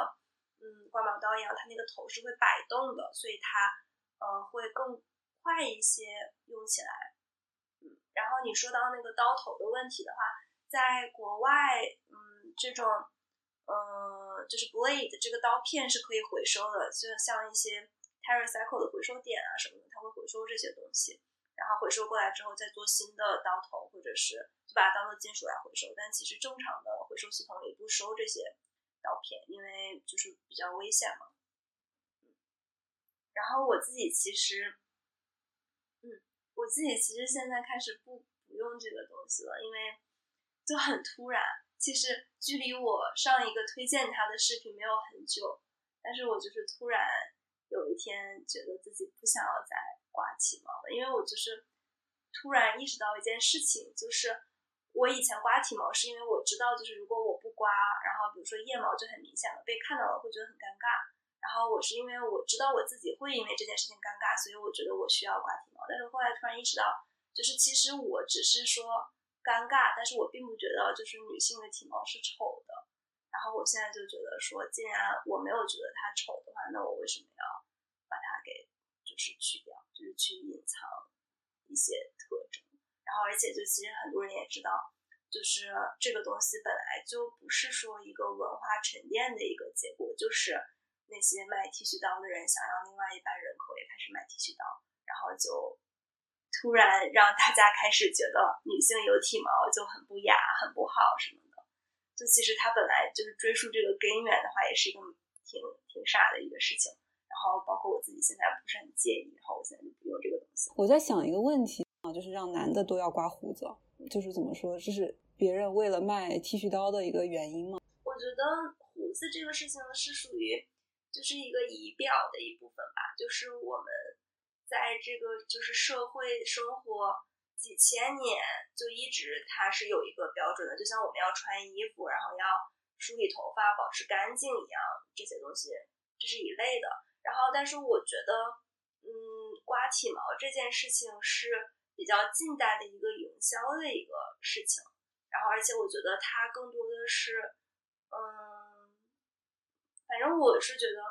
嗯，刮毛刀一样，它那个头是会摆动的，所以它。呃，会更快一些用起来，嗯，然后你说到那个刀头的问题的话，在国外，嗯，这种，呃，就是 blade 这个刀片是可以回收的，就像一些 TerraCycle 的回收点啊什么的，它会回收这些东西，然后回收过来之后再做新的刀头，或者是就把它当做金属来回收。但其实正常的回收系统也不收这些刀片，因为就是比较危险嘛。然后我自己其实，嗯，我自己其实现在开始不不用这个东西了，因为就很突然。其实距离我上一个推荐它的视频没有很久，但是我就是突然有一天觉得自己不想要再刮体毛了，因为我就是突然意识到一件事情，就是我以前刮体毛是因为我知道，就是如果我不刮，然后比如说腋毛就很明显了，被看到了会觉得很尴尬。然后我是因为我知道我自己会因为这件事情尴尬，所以我觉得我需要刮体毛。但是后来突然意识到，就是其实我只是说尴尬，但是我并不觉得就是女性的体毛是丑的。然后我现在就觉得说，既然我没有觉得它丑的话，那我为什么要把它给就是去掉，就是去隐藏一些特征？然后而且就其实很多人也知道，就是这个东西本来就不是说一个文化沉淀的一个结果，就是。那些卖剃须刀的人想让另外一半人口也开始买剃须刀，然后就突然让大家开始觉得女性有体毛就很不雅、很不好什么的。就其实它本来就是追溯这个根源的话，也是一个挺挺傻的一个事情。然后包括我自己现在不是很介意，然后我现在就不用这个东西。我在想一个问题啊，就是让男的都要刮胡子，就是怎么说，这是别人为了卖剃须刀的一个原因吗？我觉得胡子这个事情是属于。就是一个仪表的一部分吧，就是我们在这个就是社会生活几千年，就一直它是有一个标准的，就像我们要穿衣服，然后要梳理头发、保持干净一样，这些东西这是一类的。然后，但是我觉得，嗯，刮体毛这件事情是比较近代的一个营销的一个事情，然后，而且我觉得它更多的是，嗯。反正我是觉得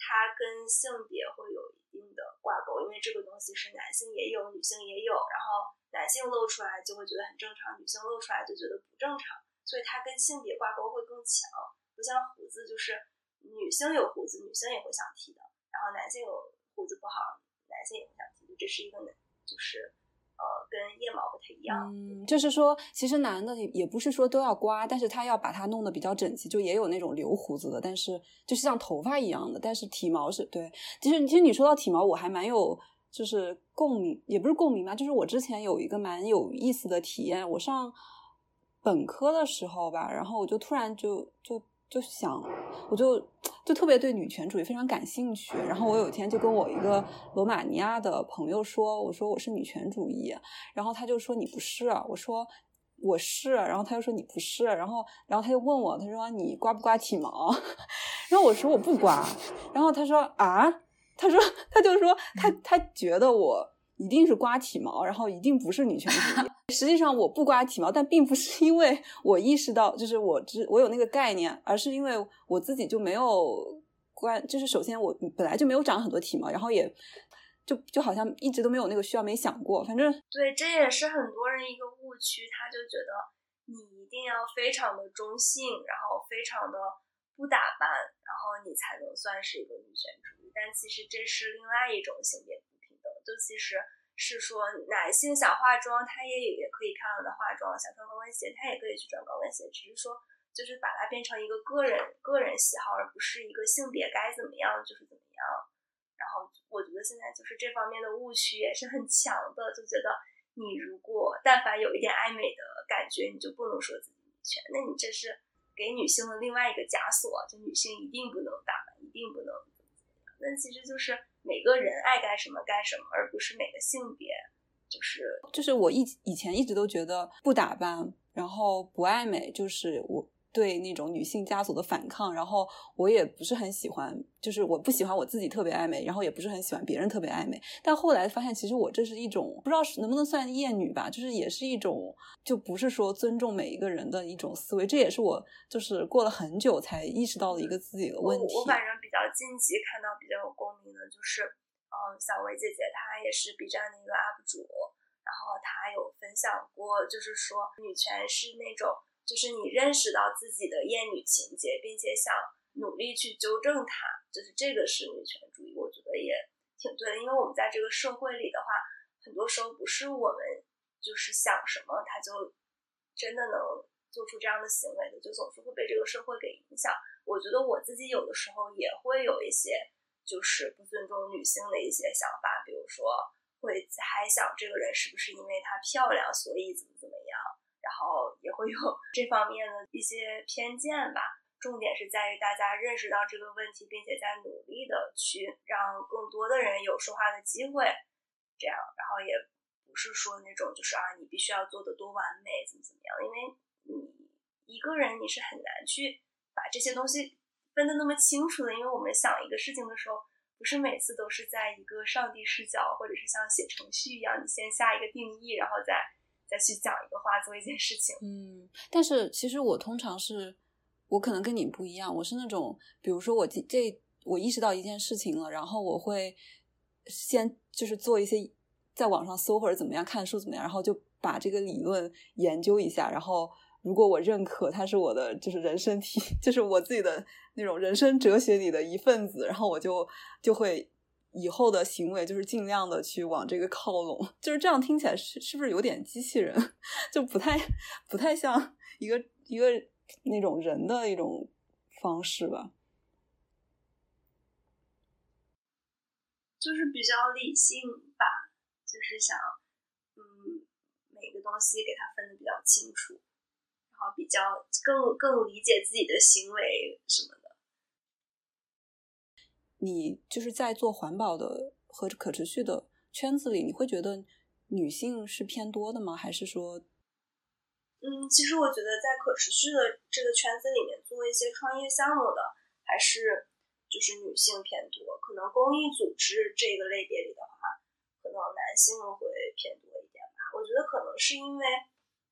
它跟性别会有一定的挂钩，因为这个东西是男性也有，女性也有，然后男性露出来就会觉得很正常，女性露出来就觉得不正常，所以它跟性别挂钩会更强。不像胡子，就是女性有胡子，女性也会想剃的，然后男性有胡子不好，男性也不想剃，这是一个就是。呃，跟腋毛不太一样。嗯，就是说，其实男的也不是说都要刮，但是他要把它弄得比较整齐，就也有那种留胡子的，但是就是像头发一样的，但是体毛是对。其实，其实你说到体毛，我还蛮有就是共鸣，也不是共鸣吧，就是我之前有一个蛮有意思的体验，我上本科的时候吧，然后我就突然就就。就想，我就就特别对女权主义非常感兴趣。然后我有一天就跟我一个罗马尼亚的朋友说，我说我是女权主义。然后他就说你不是，我说我是。然后他又说你不是。然后然后他就问我，他说你刮不刮体毛？然后我说我不刮。然后他说啊，他说他就说他他觉得我。一定是刮体毛，然后一定不是女权主义。实际上我不刮体毛，但并不是因为我意识到，就是我知我有那个概念，而是因为我自己就没有关，就是首先我本来就没有长很多体毛，然后也就就好像一直都没有那个需要，没想过。反正对，这也是很多人一个误区，他就觉得你一定要非常的中性，然后非常的不打扮，然后你才能算是一个女权主义。但其实这是另外一种性别。就其实是说，男性想化妆，他也也可以漂亮的化妆；想穿高跟鞋，他也可以去穿高跟鞋。只是说，就是把它变成一个个人个人喜好，而不是一个性别该怎么样就是怎么样。然后，我觉得现在就是这方面的误区也是很强的，就觉得你如果但凡有一点爱美的感觉，你就不能说自己女权，那你这是给女性的另外一个枷锁，就女性一定不能打扮，一定不能。那其实就是。每个人爱干什么干什么，而不是每个性别。就是就是我以以前一直都觉得不打扮，然后不爱美，就是我。对那种女性枷锁的反抗，然后我也不是很喜欢，就是我不喜欢我自己特别爱美，然后也不是很喜欢别人特别爱美。但后来发现，其实我这是一种不知道是能不能算厌女吧，就是也是一种，就不是说尊重每一个人的一种思维。这也是我就是过了很久才意识到的一个自己的问题。我反正比较近期看到比较有共鸣的就是，嗯，小薇姐姐她也是 B 站的一个 UP 主，然后她有分享过，就是说女权是那种。就是你认识到自己的厌女情节，并且想努力去纠正它，就是这个是女权主义，我觉得也挺对的。因为我们在这个社会里的话，很多时候不是我们就是想什么，他就真的能做出这样的行为的，就总是会被这个社会给影响。我觉得我自己有的时候也会有一些就是不尊重女性的一些想法，比如说会猜想这个人是不是因为她漂亮，所以怎么怎么样。然后会有这方面的一些偏见吧。重点是在于大家认识到这个问题，并且在努力的去让更多的人有说话的机会。这样，然后也不是说那种就是啊，你必须要做的多完美，怎么怎么样？因为你一个人你是很难去把这些东西分得那么清楚的。因为我们想一个事情的时候，不是每次都是在一个上帝视角，或者是像写程序一样，你先下一个定义，然后再。再去讲一个话，做一件事情。嗯，但是其实我通常是，我可能跟你不一样，我是那种，比如说我这我意识到一件事情了，然后我会先就是做一些在网上搜或者怎么样看书怎么样，然后就把这个理论研究一下，然后如果我认可它是我的就是人生体，就是我自己的那种人生哲学里的一份子，然后我就就会。以后的行为就是尽量的去往这个靠拢，就是这样听起来是是不是有点机器人，就不太不太像一个一个那种人的一种方式吧？就是比较理性吧，就是想嗯每个东西给它分的比较清楚，然后比较更更理解自己的行为什么。你就是在做环保的和可持续的圈子里，你会觉得女性是偏多的吗？还是说，嗯，其实我觉得在可持续的这个圈子里面做一些创业项目的，还是就是女性偏多。可能公益组织这个类别里的话，可能男性会偏多一点吧。我觉得可能是因为，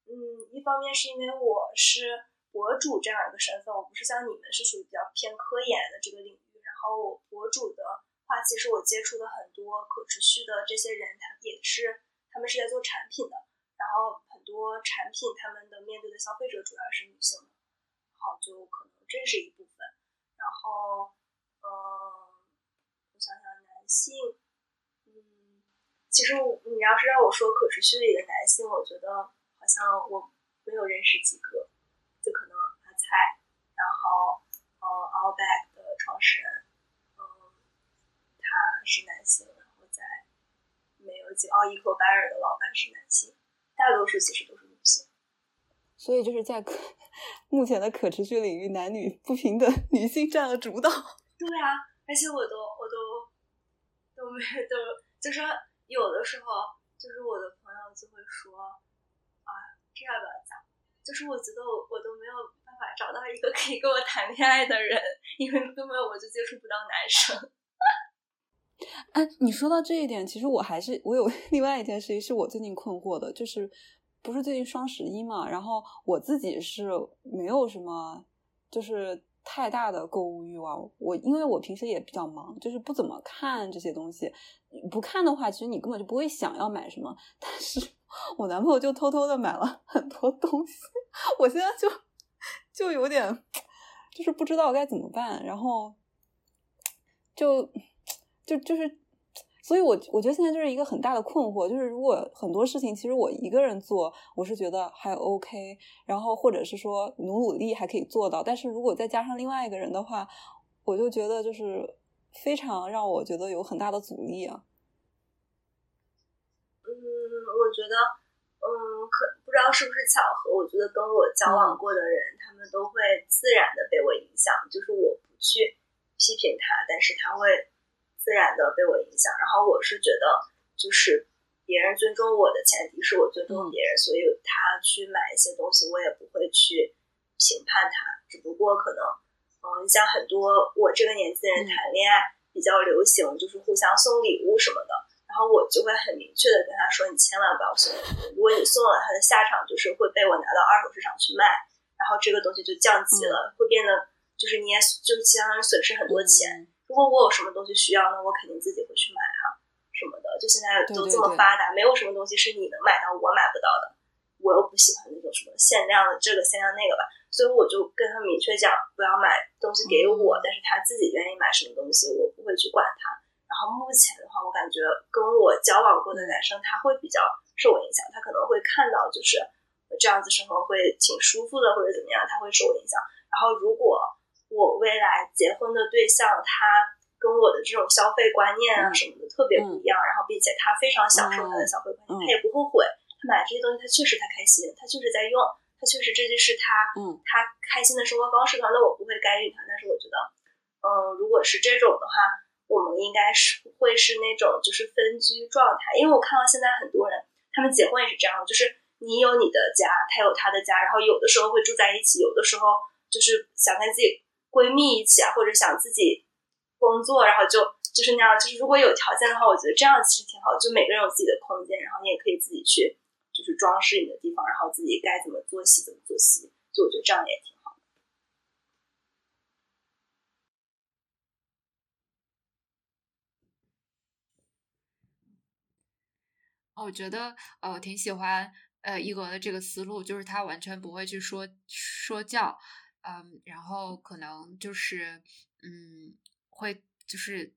嗯，一方面是因为我是博主这样一个身份，我不是像你们是属于比较偏科研的这个领域。然后博主的话，其实我接触的很多可持续的这些人，他也是他们是在做产品的，然后很多产品他们的面对的消费者主要是女性，好就可能这是一部分。然后，嗯，我想想，男性，嗯，其实你要是让我说可持续里的男性，我觉得好像我没有认识几个，就可能阿菜，然后呃，Allback 的创始人。是男性，然后在没有几奥伊克拜尔的老板是男性，大多数其实都是女性。所以就是在可目前的可持续领域，男女不平等，女性占了主导。对啊，而且我都我都都没都就是有的时候，就是我的朋友就会说啊，这要不要讲？就是我觉得我我都没有办法找到一个可以跟我谈恋爱的人，因为根本我就接触不到男生。哎，你说到这一点，其实我还是我有 另外一件事情是我最近困惑的，就是不是最近双十一嘛？然后我自己是没有什么就是太大的购物欲望，我因为我平时也比较忙，就是不怎么看这些东西。不看的话，其实你根本就不会想要买什么。但是我男朋友就偷偷的买了很多东西，我现在就就有点就是不知道该怎么办，然后就。就就是，所以我我觉得现在就是一个很大的困惑，就是如果很多事情其实我一个人做，我是觉得还 OK，然后或者是说努努力还可以做到，但是如果再加上另外一个人的话，我就觉得就是非常让我觉得有很大的阻力啊。嗯，我觉得，嗯，可不知道是不是巧合，我觉得跟我交往过的人，他们都会自然的被我影响，就是我不去批评他，但是他会。自然的被我影响。然后我是觉得，就是别人尊重我的前提是我尊重别人，所以他去买一些东西，我也不会去评判他。只不过可能，嗯，像很多我这个年纪的人谈恋爱比较流行，就是互相送礼物什么的。然后我就会很明确的跟他说，你千万不要送礼物，如果你送了，他的下场就是会被我拿到二手市场去卖。然后这个东西就降级了，会变得就是你也就相当于损失很多钱。如果我有什么东西需要，那我肯定自己会去买啊什么的。就现在都这么发达，没有什么东西是你能买到我买不到的。我又不喜欢那种什么限量的这个限量那个吧，所以我就跟他明确讲，不要买东西给我，但是他自己愿意买什么东西，我不会去管他。然后目前的话，我感觉跟我交往过的男生他会比较受我影响，他可能会看到就是。这样子生活会挺舒服的，或者怎么样，他会受我影响。然后，如果我未来结婚的对象他跟我的这种消费观念啊什么的特别不一样，然后并且他非常享受他的消费观念，他也不后悔，他买这些东西他确实他开心，他确实在用，他确实这就是他嗯他开心的生活方式的话，那我不会干预他。但是我觉得，嗯，如果是这种的话，我们应该是会是那种就是分居状态，因为我看到现在很多人他们结婚也是这样，就是。你有你的家，他有他的家，然后有的时候会住在一起，有的时候就是想跟自己闺蜜一起啊，或者想自己工作，然后就就是那样。就是如果有条件的话，我觉得这样其实挺好，就每个人有自己的空间，然后你也可以自己去就是装饰你的地方，然后自己该怎么作息怎么作息，就我觉得这样也挺好的。我觉得呃挺喜欢。呃，一格的这个思路就是他完全不会去说说教，嗯，然后可能就是嗯，会就是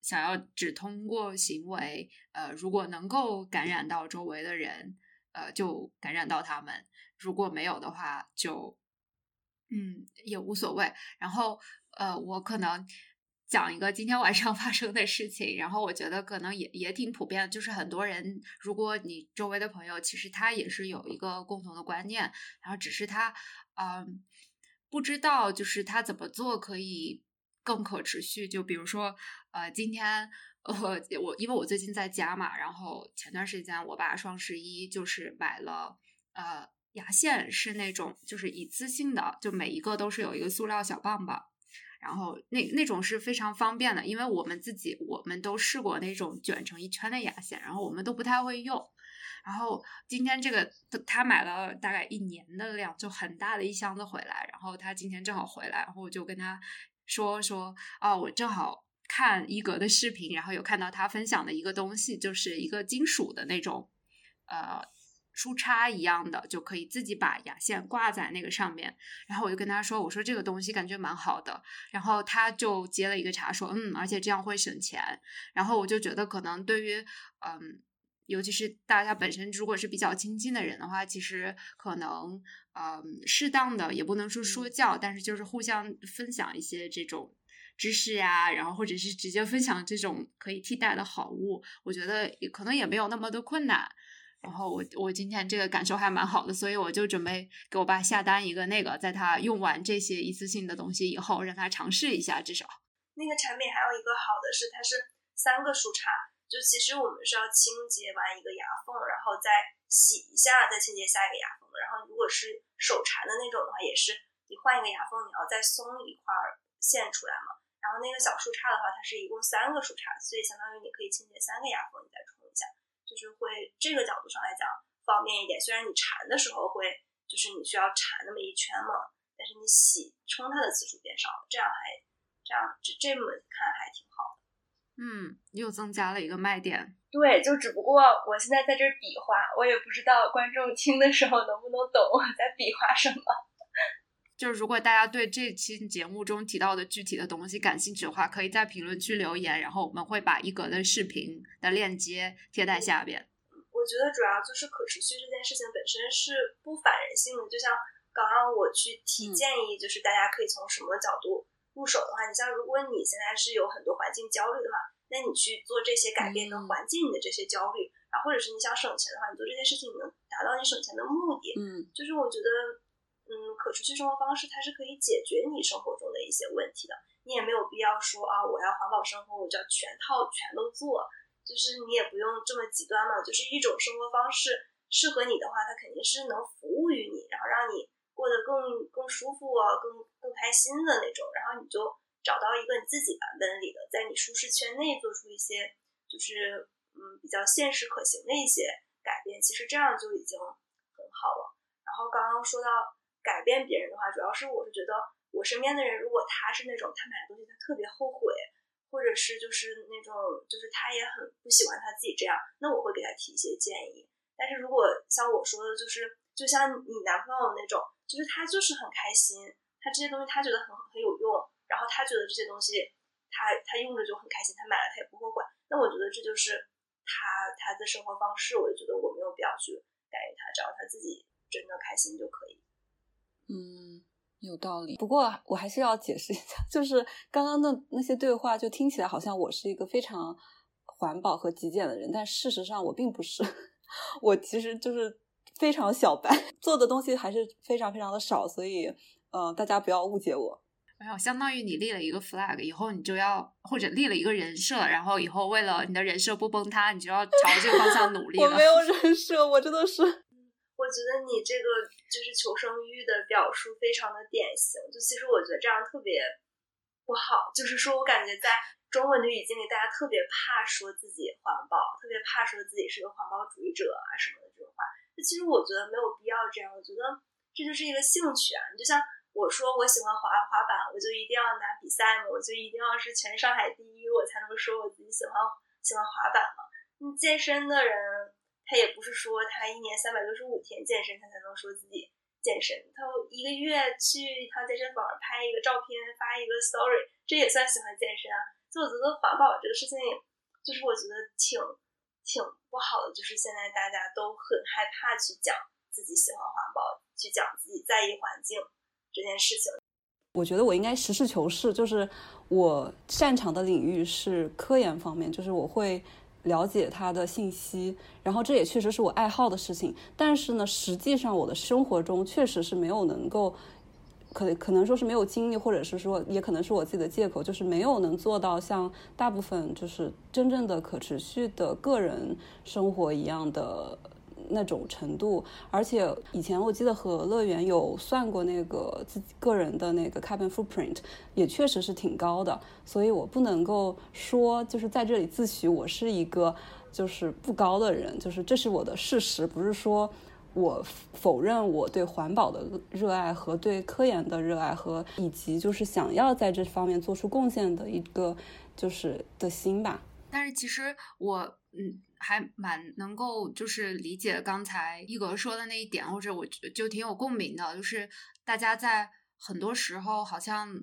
想要只通过行为，呃，如果能够感染到周围的人，呃，就感染到他们；如果没有的话，就嗯也无所谓。然后呃，我可能。讲一个今天晚上 发生的事情，然后我觉得可能也也挺普遍的，就是很多人，如果你周围的朋友，其实他也是有一个共同的观念，然后只是他，嗯，不知道就是他怎么做可以更可持续。就比如说，呃，今天呃我因为我最近在家嘛，然后前段时间我爸双十一就是买了呃牙线，是那种就是一次性的，就每一个都是有一个塑料小棒棒。然后那那种是非常方便的，因为我们自己我们都试过那种卷成一圈的牙线，然后我们都不太会用。然后今天这个他买了大概一年的量，就很大的一箱子回来。然后他今天正好回来，然后我就跟他说说啊，我正好看一格的视频，然后有看到他分享的一个东西，就是一个金属的那种呃。书插一样的就可以自己把牙线挂在那个上面，然后我就跟他说：“我说这个东西感觉蛮好的。”然后他就接了一个茬说：“嗯，而且这样会省钱。”然后我就觉得可能对于嗯，尤其是大家本身如果是比较亲近的人的话，其实可能嗯，适当的也不能说说教，但是就是互相分享一些这种知识呀，然后或者是直接分享这种可以替代的好物，我觉得也可能也没有那么的困难。然后我我今天这个感受还蛮好的，所以我就准备给我爸下单一个那个，在他用完这些一次性的东西以后，让他尝试一下，至少那个产品还有一个好的是它是三个树杈，就其实我们是要清洁完一个牙缝，然后再洗一下，再清洁下一个牙缝的。然后如果是手缠的那种的话，也是你换一个牙缝，你要再松一块线出来嘛。然后那个小树杈的话，它是一共三个树杈，所以相当于你可以清洁三个牙缝，你再冲一下。就是会这个角度上来讲方便一点，虽然你缠的时候会就是你需要缠那么一圈嘛，但是你洗冲它的次数变少了，这样还这样这这么看还挺好的。嗯，又增加了一个卖点。对，就只不过我现在在这比划，我也不知道观众听的时候能不能懂我在比划什么。就是如果大家对这期节目中提到的具体的东西感兴趣的话，可以在评论区留言，然后我们会把一格的视频的链接贴在下边。我觉得主要就是可持续这件事情本身是不反人性的，就像刚刚我去提建议，就是大家可以从什么角度入手的话，你像如果你现在是有很多环境焦虑的话，那你去做这些改变能缓解你的这些焦虑，然后或者是你想省钱的话，你做这些事情能达到你省钱的目的。嗯，就是我觉得。嗯，可持续生活方式它是可以解决你生活中的一些问题的。你也没有必要说啊，我要环保生活，我就要全套全都做。就是你也不用这么极端嘛，就是一种生活方式适合你的话，它肯定是能服务于你，然后让你过得更更舒服啊，更更开心的那种。然后你就找到一个你自己版本里的，在你舒适圈内做出一些就是嗯比较现实可行的一些改变，其实这样就已经很好了。然后刚刚说到改变别人的话，主要是我是觉得我身边的人，如果他是那种他买的东西他特别后悔。或者是就是那种，就是他也很不喜欢他自己这样，那我会给他提一些建议。但是如果像我说的，就是就像你男朋友那种，就是他就是很开心，他这些东西他觉得很很有用，然后他觉得这些东西他他用着就很开心，他买了他也不后悔。那我觉得这就是他他的生活方式，我就觉得我没有必要去干预他，只要他自己真的开心就可以。嗯。有道理，不过我还是要解释一下，就是刚刚的那些对话，就听起来好像我是一个非常环保和极简的人，但事实上我并不是，我其实就是非常小白，做的东西还是非常非常的少，所以，嗯，大家不要误解我。没有，相当于你立了一个 flag，以后你就要或者立了一个人设，然后以后为了你的人设不崩塌，你就要朝这个方向努力了。我没有人设，我真的是。我觉得你这个就是求生欲的表述非常的典型，就其实我觉得这样特别不好，就是说我感觉在中文的语境里，大家特别怕说自己环保，特别怕说自己是个环保主义者啊什么的这种话。那其实我觉得没有必要这样，我觉得这就是一个兴趣啊。你就像我说我喜欢滑滑板，我就一定要拿比赛嘛，我就一定要是全上海第一，我才能说我自己喜欢喜欢滑板嘛。你健身的人。他也不是说他一年三百六十五天健身，他才能说自己健身。他一个月去一趟健身房，拍一个照片，发一个 story，这也算喜欢健身啊。所以我觉得环保这个事情，就是我觉得挺挺不好的，就是现在大家都很害怕去讲自己喜欢环保，去讲自己在意环境这件事情。我觉得我应该实事求是，就是我擅长的领域是科研方面，就是我会。了解他的信息，然后这也确实是我爱好的事情。但是呢，实际上我的生活中确实是没有能够，可可能说是没有精力，或者是说，也可能是我自己的借口，就是没有能做到像大部分就是真正的可持续的个人生活一样的。那种程度，而且以前我记得和乐园有算过那个自己个人的那个 carbon footprint，也确实是挺高的，所以我不能够说就是在这里自诩我是一个就是不高的人，就是这是我的事实，不是说我否认我对环保的热爱和对科研的热爱和以及就是想要在这方面做出贡献的一个就是的心吧。但是其实我嗯。还蛮能够就是理解刚才一格说的那一点，或者我就挺有共鸣的，就是大家在很多时候好像，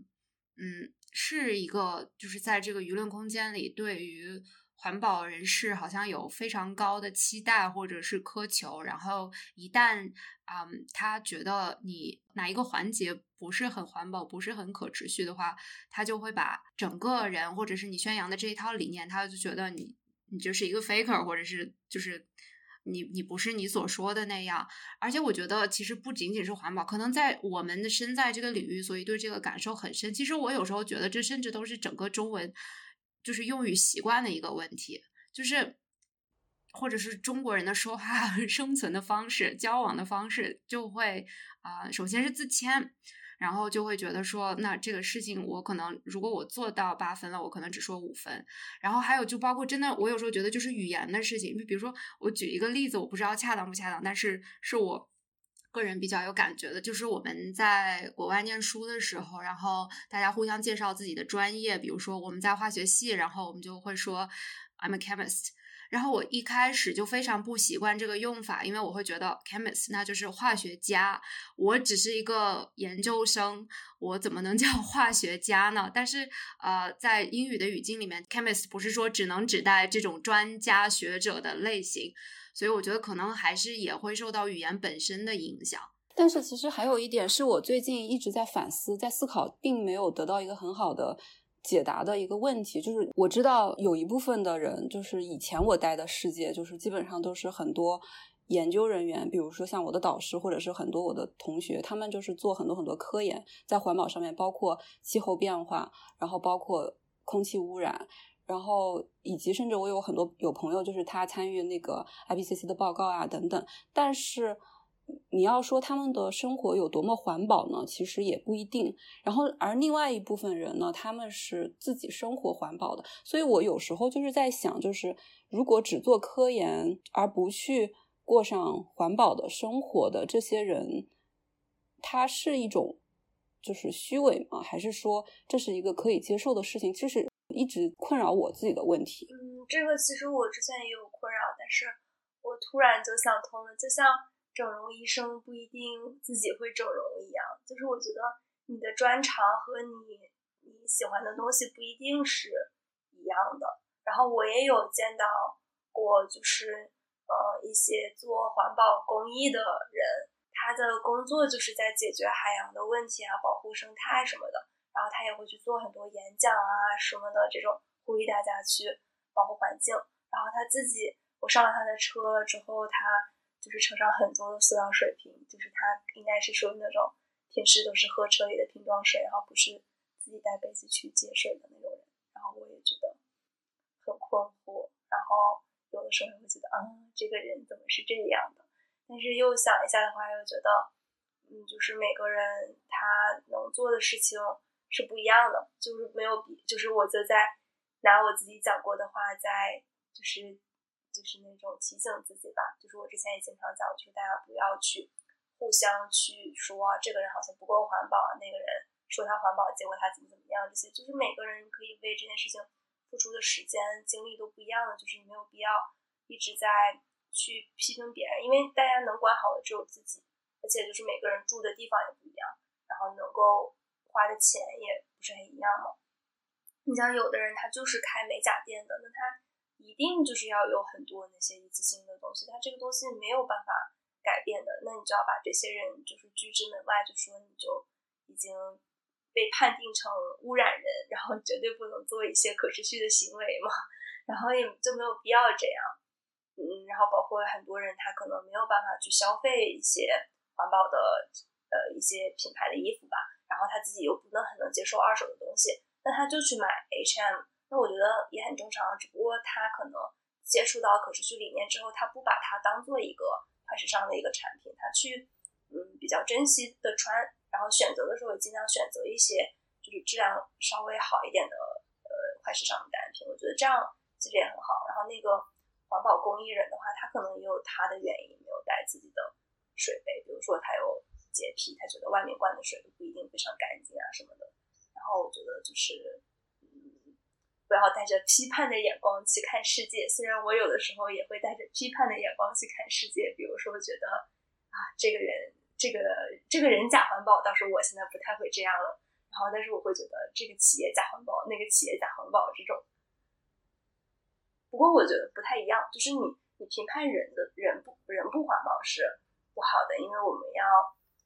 嗯，是一个就是在这个舆论空间里，对于环保人士好像有非常高的期待或者是苛求，然后一旦啊他觉得你哪一个环节不是很环保，不是很可持续的话，他就会把整个人或者是你宣扬的这一套理念，他就觉得你。你就是一个 faker，或者是就是你你不是你所说的那样。而且我觉得其实不仅仅是环保，可能在我们的身在这个领域，所以对这个感受很深。其实我有时候觉得这甚至都是整个中文就是用语习惯的一个问题，就是或者是中国人的说话 生存的方式、交往的方式，就会啊，首先是自谦。然后就会觉得说，那这个事情我可能，如果我做到八分了，我可能只说五分。然后还有就包括真的，我有时候觉得就是语言的事情，就比如说我举一个例子，我不知道恰当不恰当，但是是我个人比较有感觉的，就是我们在国外念书的时候，然后大家互相介绍自己的专业，比如说我们在化学系，然后我们就会说 I'm a chemist。然后我一开始就非常不习惯这个用法，因为我会觉得 chemist 那就是化学家，我只是一个研究生，我怎么能叫化学家呢？但是呃，在英语的语境里面，chemist 不是说只能指代这种专家学者的类型，所以我觉得可能还是也会受到语言本身的影响。但是其实还有一点是我最近一直在反思，在思考，并没有得到一个很好的。解答的一个问题就是，我知道有一部分的人，就是以前我待的世界，就是基本上都是很多研究人员，比如说像我的导师或者是很多我的同学，他们就是做很多很多科研，在环保上面，包括气候变化，然后包括空气污染，然后以及甚至我有很多有朋友，就是他参与那个 IPCC 的报告啊等等。但是你要说他们的生活有多么环保呢？其实也不一定。然后而另外一部分人呢，他们是自己生活环保的。所以我有时候就是在想，就是如果只做科研而不去。过上环保的生活的这些人，他是一种就是虚伪吗？还是说这是一个可以接受的事情？这是一直困扰我自己的问题。嗯，这个其实我之前也有困扰，但是我突然就想通了，就像整容医生不一定自己会整容一样，就是我觉得你的专长和你你喜欢的东西不一定是一样的。然后我也有见到过，就是。呃，一些做环保公益的人，他的工作就是在解决海洋的问题啊，保护生态什么的。然后他也会去做很多演讲啊什么的，这种呼吁大家去保护环境。然后他自己，我上了他的车之后，他就是车上很多的塑料水瓶，就是他应该是属于那种平时都是喝车里的瓶装水，然后不是自己带杯子去接水的那种人。然后我也觉得很困惑，然后。有的时候会觉得，嗯，这个人怎么是这样的？但是又想一下的话，又觉得，嗯，就是每个人他能做的事情是不一样的，就是没有比，就是我就在拿我自己讲过的话，在就是就是那种提醒自己吧。就是我之前也经常讲，就是大家不要去互相去说这个人好像不够环保，那个人说他环保，结果他怎么怎么样，这些就是每个人可以为这件事情。付出的时间精力都不一样的，就是你没有必要一直在去批评别人，因为大家能管好的只有自己，而且就是每个人住的地方也不一样，然后能够花的钱也不是很一样嘛。你像有的人他就是开美甲店的，那他一定就是要有很多那些一次性的东西，他这个东西没有办法改变的，那你就要把这些人就是拒之门外，就说你就已经。被判定成污染人，然后绝对不能做一些可持续的行为嘛，然后也就没有必要这样，嗯，然后包括很多人他可能没有办法去消费一些环保的呃一些品牌的衣服吧，然后他自己又不能很能接受二手的东西，那他就去买 H&M，那我觉得也很正常，只不过他可能接触到可持续理念之后，他不把它当做一个快时尚的一个产品，他去嗯比较珍惜的穿。然后选择的时候也尽量选择一些就是质量稍微好一点的呃快时尚的单品，我觉得这样其实也很好。然后那个环保公益人的话，他可能也有他的原因没有带自己的水杯，比如说他有洁癖，他觉得外面灌的水不一定非常干净啊什么的。然后我觉得就是，不要带着批判的眼光去看世界。虽然我有的时候也会带着批判的眼光去看世界，比如说觉得啊这个人。这个这个人假环保，倒是我现在不太会这样了。然后，但是我会觉得这个企业假环保，那个企业假环保这种。不过我觉得不太一样，就是你你评判人的人不人不环保是不好的，因为我们要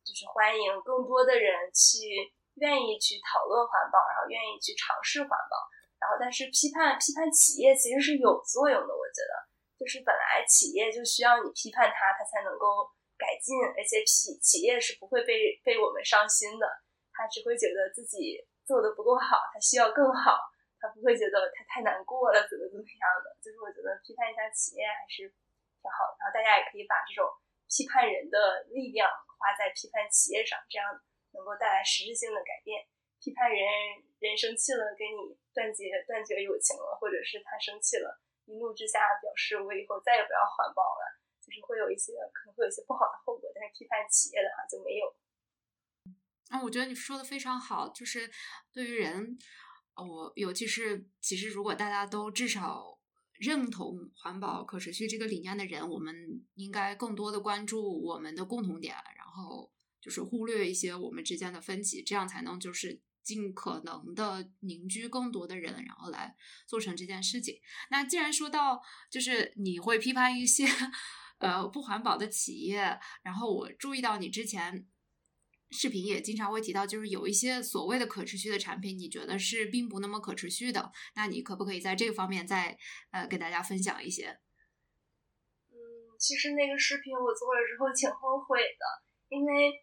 就是欢迎更多的人去愿意去讨论环保，然后愿意去尝试环保。然后，但是批判批判企业其实是有作用的，我觉得就是本来企业就需要你批判它，它才能够。改进，而且企企业是不会被被我们伤心的，他只会觉得自己做的不够好，他需要更好，他不会觉得他太难过了，怎么怎么样的。就是我觉得批判一下企业还是挺好，然后大家也可以把这种批判人的力量花在批判企业上，这样能够带来实质性的改变。批判人人生气了，跟你断绝断绝友情了，或者是他生气了，一怒之下表示我以后再也不要环保了。就是会有一些可能会有一些不好的后果，但是批判企业的话就没有。啊，我觉得你说的非常好，就是对于人，我尤其是其实如果大家都至少认同环保、可持续这个理念的人，我们应该更多的关注我们的共同点，然后就是忽略一些我们之间的分歧，这样才能就是尽可能的凝聚更多的人，然后来做成这件事情。那既然说到就是你会批判一些。呃，不环保的企业。然后我注意到你之前视频也经常会提到，就是有一些所谓的可持续的产品，你觉得是并不那么可持续的。那你可不可以在这个方面再呃给大家分享一些？嗯，其实那个视频我做了之后挺后悔的，因为，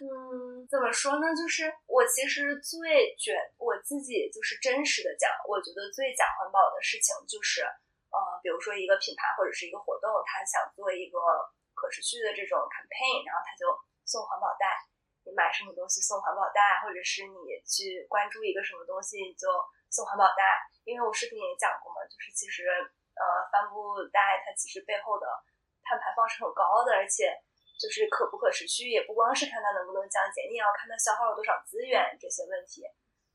嗯，怎么说呢？就是我其实最卷我自己就是真实的讲，我觉得最假环保的事情就是，呃，比如说一个品牌或者是一个活动，他想做一个可持续的这种 campaign，然后他就送环保袋，你买什么东西送环保袋，或者是你去关注一个什么东西就送环保袋。因为我视频也讲过嘛，就是其实，呃，帆布袋它其实背后的。碳排放是很高的，而且就是可不可持续，也不光是看它能不能降解，你也要看它消耗了多少资源这些问题。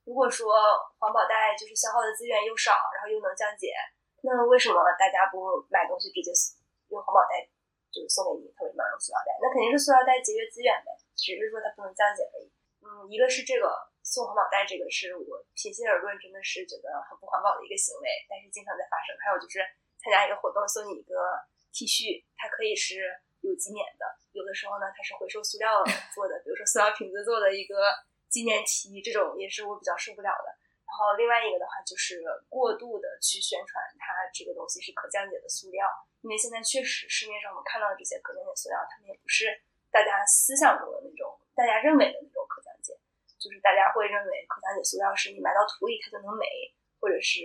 如果说环保袋就是消耗的资源又少，然后又能降解，那为什么大家不买东西直接用环保袋就是送给你？他为什么要用塑料袋？那肯定是塑料袋节约资源呗，只是说它不能降解而已。嗯，一个是这个送环保袋，这个是我平心而论真的是觉得很不环保的一个行为，但是经常在发生。还有就是参加一个活动送你一个。T 恤它可以是有纪念的，有的时候呢它是回收塑料做的，比如说塑料瓶子做的一个纪念 T，这种也是我比较受不了的。然后另外一个的话就是过度的去宣传它这个东西是可降解的塑料，因为现在确实市面上我们看到的这些可降解塑料，它们也不是大家思想中的那种，大家认为的那种可降解，就是大家会认为可降解塑料是你埋到土里它就能没，或者是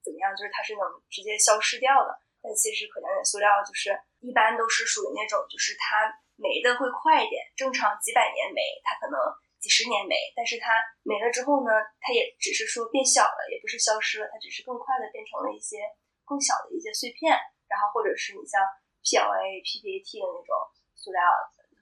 怎么样，就是它是能直接消失掉的。但其实可降解塑料就是一般都是属于那种，就是它没的会快一点，正常几百年没，它可能几十年没，但是它没了之后呢，它也只是说变小了，也不是消失了，它只是更快的变成了一些更小的一些碎片，然后或者是你像 PLA、PPAT 的那种塑料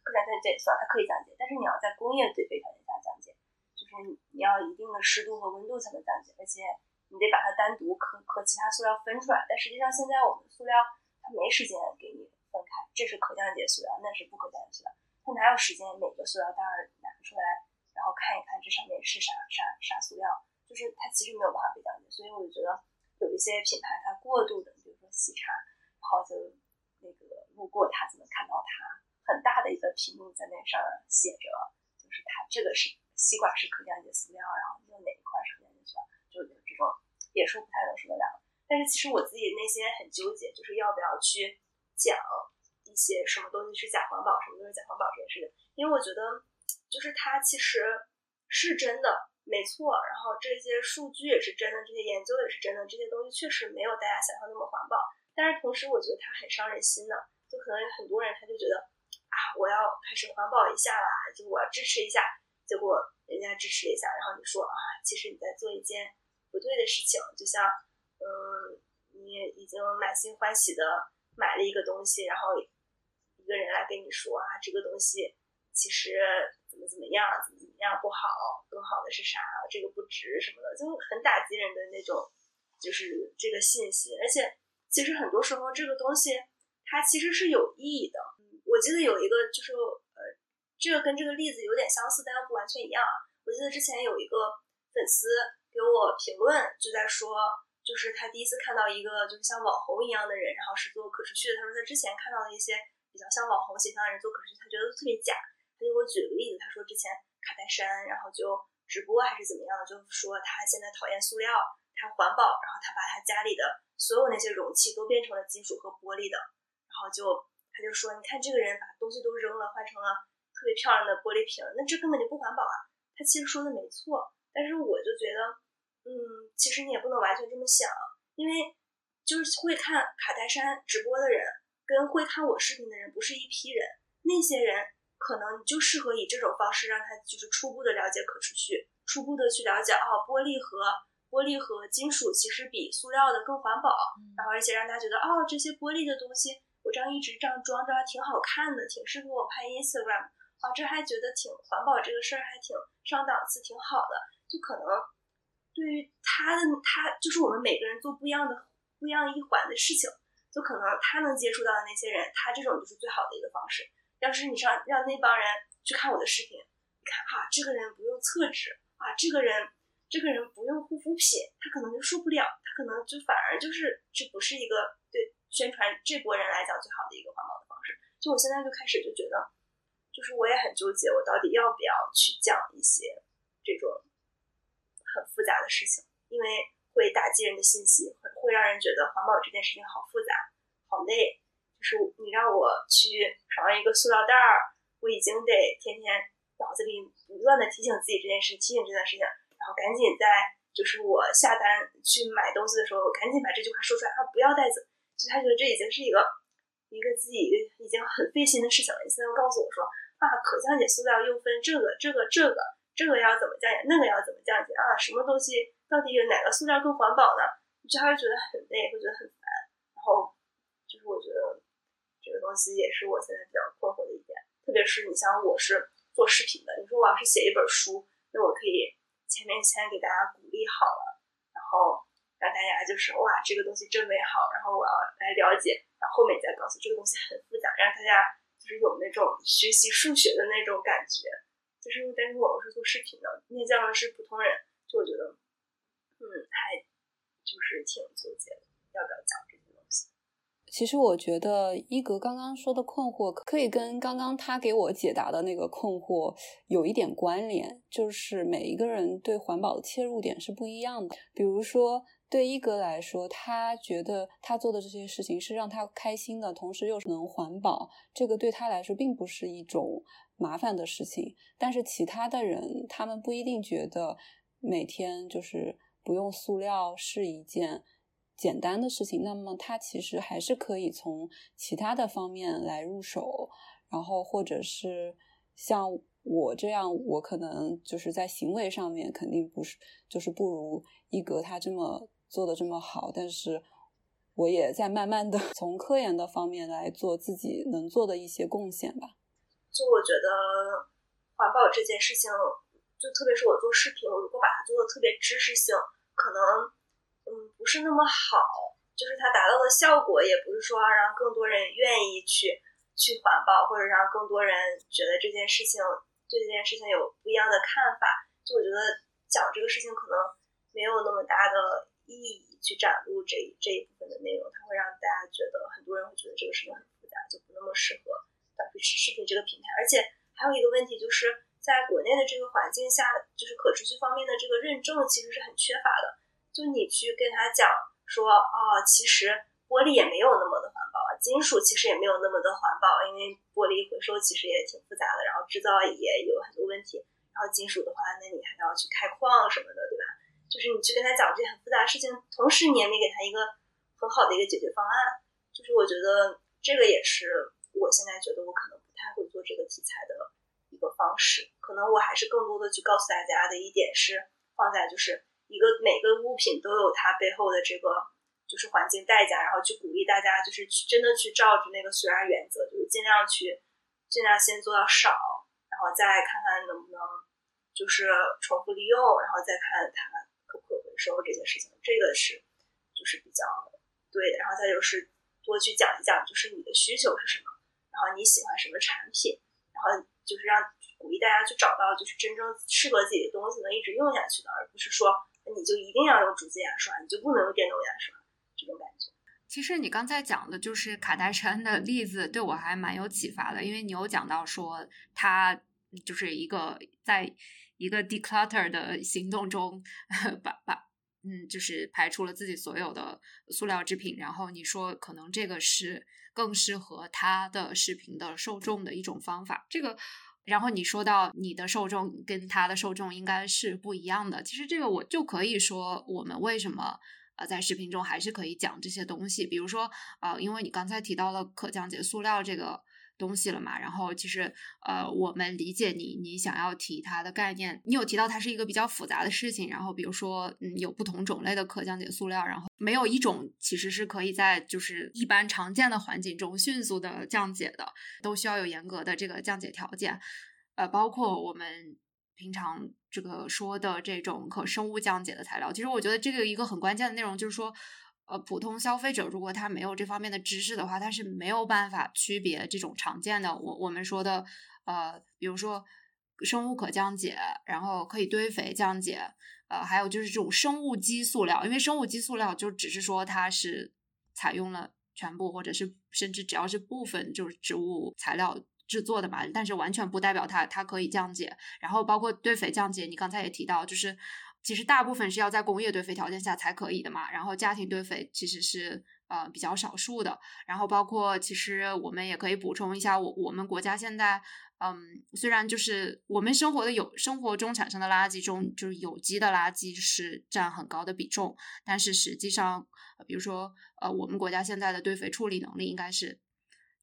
可降解塑料，它可以降解，但是你要在工业最非条件下降解，就是你要一定的湿度和温度才能降解，而且。你得把它单独和和其他塑料分出来，但实际上现在我们塑料它没时间给你分开，这是可降解塑料，那是不可降解塑料，它哪有时间每个塑料袋拿出来，然后看一看这上面是啥啥啥塑料，就是它其实没有办法被降解，所以我就觉得有一些品牌它过度的，比如说喜茶，然后就那个路过它就能看到它很大的一个屏幕在那上写着，就是它这个是吸管是可降解塑料，然后用哪一块是可降解塑料。也是不太能说得了，但是其实我自己内心很纠结，就是要不要去讲一些什么东西是假环保，什么东西假环保这件事情，因为我觉得就是它其实是真的，没错，然后这些数据也是真的，这些研究也是真的，这些东西确实没有大家想象那么环保，但是同时我觉得它很伤人心的，就可能有很多人他就觉得啊，我要开始环保一下啦，就我要支持一下，结果人家支持一下，然后你说啊，其实你在做一件。不对的事情，就像，嗯，你已经满心欢喜的买了一个东西，然后一个人来跟你说啊，这个东西其实怎么怎么样，怎么怎么样不好，更好的是啥？这个不值什么的，就很打击人的那种，就是这个信息。而且，其实很多时候这个东西它其实是有意义的。我记得有一个，就是呃，这个跟这个例子有点相似，但又不完全一样。我记得之前有一个粉丝。给我评论就在说，就是他第一次看到一个就是像网红一样的人，然后是做可持续的。他说他之前看到的一些比较像网红形象的人做可持续，他觉得特别假。他就给我举个例子，他说之前卡戴珊，然后就直播还是怎么样，就说他现在讨厌塑料，他环保，然后他把他家里的所有那些容器都变成了金属和玻璃的，然后就他就说，你看这个人把东西都扔了，换成了特别漂亮的玻璃瓶，那这根本就不环保啊。他其实说的没错。但是我就觉得，嗯，其实你也不能完全这么想，因为就是会看卡戴珊直播的人，跟会看我视频的人不是一批人。那些人可能就适合以这种方式让他就是初步的了解可持续，初步的去了解哦，玻璃和玻璃和金属其实比塑料的更环保，然后而且让他觉得哦，这些玻璃的东西我这样一直这样装着挺好看的，挺适合我拍 Instagram 啊，这还觉得挺环保这个事儿还挺上档次，挺好的。就可能对于他的他，就是我们每个人做不一样的不一样一环的事情，就可能他能接触到的那些人，他这种就是最好的一个方式。要是你让让那帮人去看我的视频，你看哈，这个人不用厕纸啊，这个人这个人不用护肤品，他可能就受不了，他可能就反而就是这不是一个对宣传这波人来讲最好的一个环保的方式。就我现在就开始就觉得，就是我也很纠结，我到底要不要去讲一些。这种很复杂的事情，因为会打击人的信息，会会让人觉得环保这件事情好复杂、好累。就是你让我去少一个塑料袋儿，我已经得天天脑子里不断的提醒自己这件事，提醒这件事情，然后赶紧在就是我下单去买东西的时候，赶紧把这句话说出来啊，不要袋子。就他觉得这已经是一个一个自己已经很费心的事情了。你现在又告诉我说啊，可降解塑料又分这个这个这个这个要怎么降解，那个要怎么降解啊？什么东西到底有哪个塑料更环保呢？就他会觉得很累，会觉得很烦。然后就是我觉得。这个东西也是我现在比较困惑的一点，特别是你像我是做视频的，你说我要是写一本书，那我可以前面先给大家鼓励好了，然后让大家就是哇这个东西真美好，然后我要来了解，然后后面再告诉这个东西很复杂，让大家就是有那种学习数学的那种感觉。就是但是我是做视频的，面向的是普通人，就我觉得嗯还就是挺纠结的，要不要讲这个？其实我觉得一格刚刚说的困惑，可以跟刚刚他给我解答的那个困惑有一点关联，就是每一个人对环保的切入点是不一样的。比如说，对一格来说，他觉得他做的这些事情是让他开心的，同时又能环保，这个对他来说并不是一种麻烦的事情。但是其他的人，他们不一定觉得每天就是不用塑料是一件。简单的事情，那么他其实还是可以从其他的方面来入手，然后或者是像我这样，我可能就是在行为上面肯定不是，就是不如一格他这么做的这么好，但是我也在慢慢的 从科研的方面来做自己能做的一些贡献吧。就我觉得环保这件事情，就特别是我做视频，我如果把它做的特别知识性，可能。嗯，不是那么好，就是它达到的效果，也不是说让更多人愿意去去环保，或者让更多人觉得这件事情对这件事情有不一样的看法。就我觉得讲这个事情可能没有那么大的意义去展露这这一部分的内容，它会让大家觉得很多人会觉得这个事情很复杂，就不那么适合短视频这个平台。而且还有一个问题就是，在国内的这个环境下，就是可持续方面的这个认证其实是很缺乏的。就你去跟他讲说，哦，其实玻璃也没有那么的环保，金属其实也没有那么的环保，因为玻璃回收其实也挺复杂的，然后制造也有很多问题。然后金属的话，那你还要去开矿什么的，对吧？就是你去跟他讲这些很复杂的事情，同时你也没给他一个很好的一个解决方案。就是我觉得这个也是我现在觉得我可能不太会做这个题材的一个方式。可能我还是更多的去告诉大家的一点是放在就是。一个每个物品都有它背后的这个就是环境代价，然后去鼓励大家就是去真的去照着那个虽然原则，就是尽量去尽量先做到少，然后再看看能不能就是重复利用，然后再看它可不可回收这些事情，这个是就是比较对的。然后再就是多去讲一讲，就是你的需求是什么，然后你喜欢什么产品，然后就是让鼓励大家去找到就是真正适合自己的东西，能一直用下去的，而不是说。你就一定要用竹子牙刷，你就不能用电动牙刷，这种感觉。其实你刚才讲的就是卡戴珊的例子，对我还蛮有启发的，因为你有讲到说他就是一个在一个 declutter 的行动中，把把嗯，就是排除了自己所有的塑料制品，然后你说可能这个是更适合他的视频的受众的一种方法，这个。然后你说到你的受众跟他的受众应该是不一样的，其实这个我就可以说，我们为什么呃在视频中还是可以讲这些东西，比如说呃，因为你刚才提到了可降解塑料这个。东西了嘛？然后其实，呃，我们理解你，你想要提它的概念，你有提到它是一个比较复杂的事情。然后比如说，嗯，有不同种类的可降解塑料，然后没有一种其实是可以在就是一般常见的环境中迅速的降解的，都需要有严格的这个降解条件。呃，包括我们平常这个说的这种可生物降解的材料，其实我觉得这个一个很关键的内容就是说。呃，普通消费者如果他没有这方面的知识的话，他是没有办法区别这种常见的我我们说的呃，比如说生物可降解，然后可以堆肥降解，呃，还有就是这种生物基塑料，因为生物基塑料就只是说它是采用了全部或者是甚至只要是部分就是植物材料制作的嘛，但是完全不代表它它可以降解。然后包括堆肥降解，你刚才也提到就是。其实大部分是要在工业堆肥条件下才可以的嘛，然后家庭堆肥其实是呃比较少数的。然后包括其实我们也可以补充一下，我我们国家现在。嗯，虽然就是我们生活的有生活中产生的垃圾中，就是有机的垃圾是占很高的比重，但是实际上，比如说，呃，我们国家现在的堆肥处理能力应该是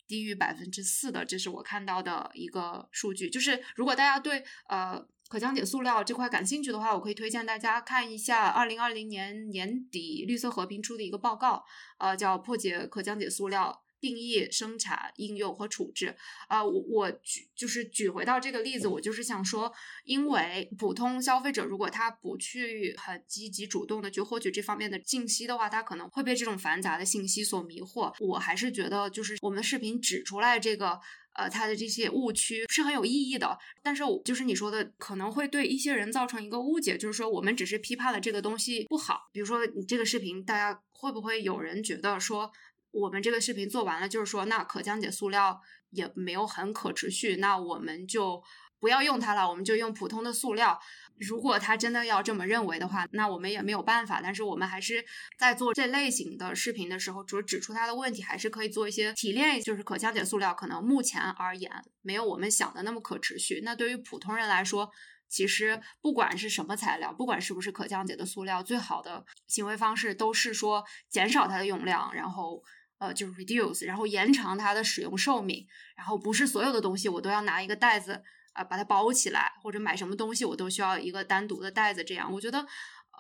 低于百分之四的，这是我看到的一个数据。就是如果大家对呃可降解塑料这块感兴趣的话，我可以推荐大家看一下二零二零年年底绿色和平出的一个报告，呃，叫《破解可降解塑料》。定义、生产、应用和处置啊，我我举就是举回到这个例子，我就是想说，因为普通消费者如果他不去很积极主动的去获取这方面的信息的话，他可能会被这种繁杂的信息所迷惑。我还是觉得，就是我们视频指出来这个呃，它的这些误区是很有意义的。但是，就是你说的，可能会对一些人造成一个误解，就是说我们只是批判了这个东西不好。比如说，你这个视频，大家会不会有人觉得说？我们这个视频做完了，就是说，那可降解塑料也没有很可持续，那我们就不要用它了，我们就用普通的塑料。如果他真的要这么认为的话，那我们也没有办法。但是我们还是在做这类型的视频的时候，除了指出它的问题，还是可以做一些提炼，就是可降解塑料可能目前而言没有我们想的那么可持续。那对于普通人来说，其实不管是什么材料，不管是不是可降解的塑料，最好的行为方式都是说减少它的用量，然后。呃，就是 reduce，然后延长它的使用寿命，然后不是所有的东西我都要拿一个袋子啊把它包起来，或者买什么东西我都需要一个单独的袋子。这样，我觉得，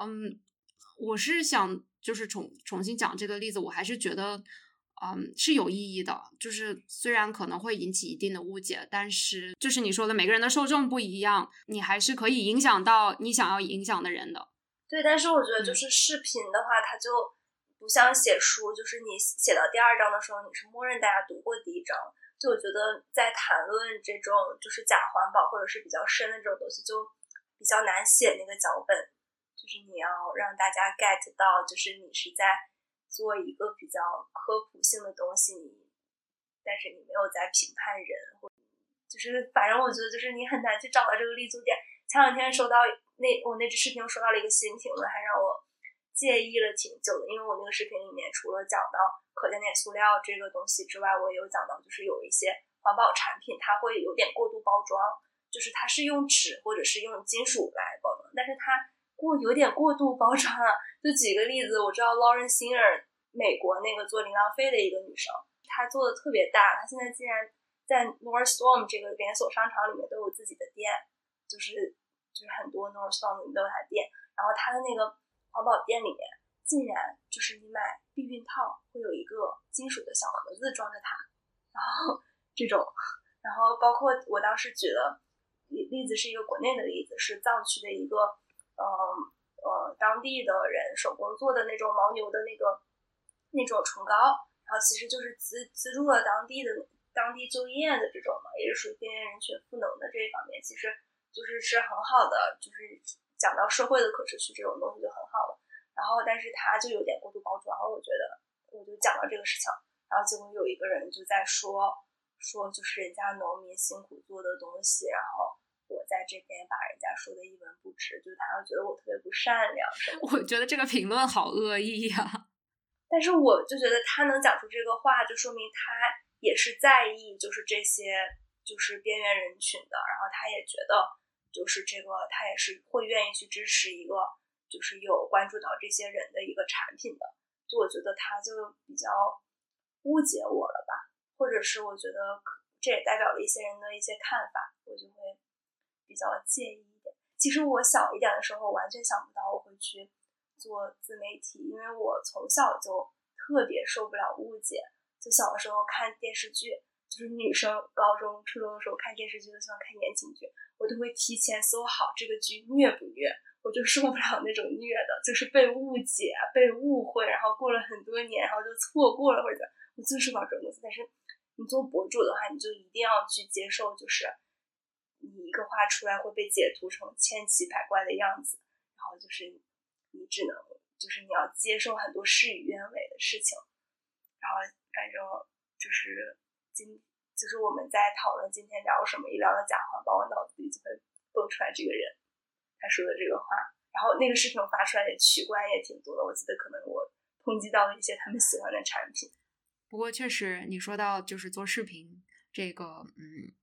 嗯，我是想就是重重新讲这个例子，我还是觉得，嗯，是有意义的。就是虽然可能会引起一定的误解，但是就是你说的每个人的受众不一样，你还是可以影响到你想要影响的人的。对，但是我觉得就是视频的话，它就。不像写书，就是你写到第二章的时候，你是默认大家读过第一章。就我觉得在谈论这种就是假环保或者是比较深的这种东西，就比较难写那个脚本。就是你要让大家 get 到，就是你是在做一个比较科普性的东西，你但是你没有在评判人，或就是反正我觉得就是你很难去找到这个立足点。前两天收到那我那支视频，收到了一个新评论，还让我。介意了挺久的，因为我那个视频里面除了讲到可降解塑料这个东西之外，我也有讲到，就是有一些环保产品它会有点过度包装，就是它是用纸或者是用金属来包装，但是它过有点过度包装了。就举个例子，我知道 Lauren Singer，美国那个做零浪费的一个女生，她做的特别大，她现在竟然在 Nordstrom 这个连锁商场里面都有自己的店，就是就是很多 Northstorm 都有她店，然后她的那个。环保店里面竟然就是你买避孕套会有一个金属的小盒子装着它，然后这种，然后包括我当时举的例例子是一个国内的例子，是藏区的一个，嗯呃当地的人手工做的那种牦牛的那个那种唇膏，然后其实就是资资助了当地的当地就业的这种嘛，也是属于边缘人群赋能的这一方面，其实就是是很好的，就是。讲到社会的可持续这种东西就很好了，然后但是他就有点过度包装，我觉得我就讲到这个事情，然后结果有一个人就在说说就是人家农民辛苦做的东西，然后我在这边把人家说的一文不值，就是他觉得我特别不善良。我觉得这个评论好恶意呀，但是我就觉得他能讲出这个话，就说明他也是在意就是这些就是边缘人群的，然后他也觉得。就是这个，他也是会愿意去支持一个，就是有关注到这些人的一个产品的。就我觉得他就比较误解我了吧，或者是我觉得这也代表了一些人的一些看法，我就会比较介意一点。其实我小一点的时候，完全想不到我会去做自媒体，因为我从小就特别受不了误解。就小的时候看电视剧。就是女生高中、初中的时候看电视剧都喜欢看言情剧，我都会提前搜好这个剧虐不虐，我就受不了那种虐的，就是被误解、被误会，然后过了很多年，然后就错过了或者我最受不了这种东西。但是你做博主的话，你就一定要去接受，就是你一个话出来会被解读成千奇百怪的样子，然后就是你只能就是你要接受很多事与愿违的事情，然后反正就是。今就是我们在讨论今天聊什么，一聊到贾环把，我脑子里就会蹦出来这个人他说的这个话。然后那个视频发出来也取关也挺多的，我记得可能我抨击到了一些他们喜欢的产品。不过确实，你说到就是做视频这个，嗯，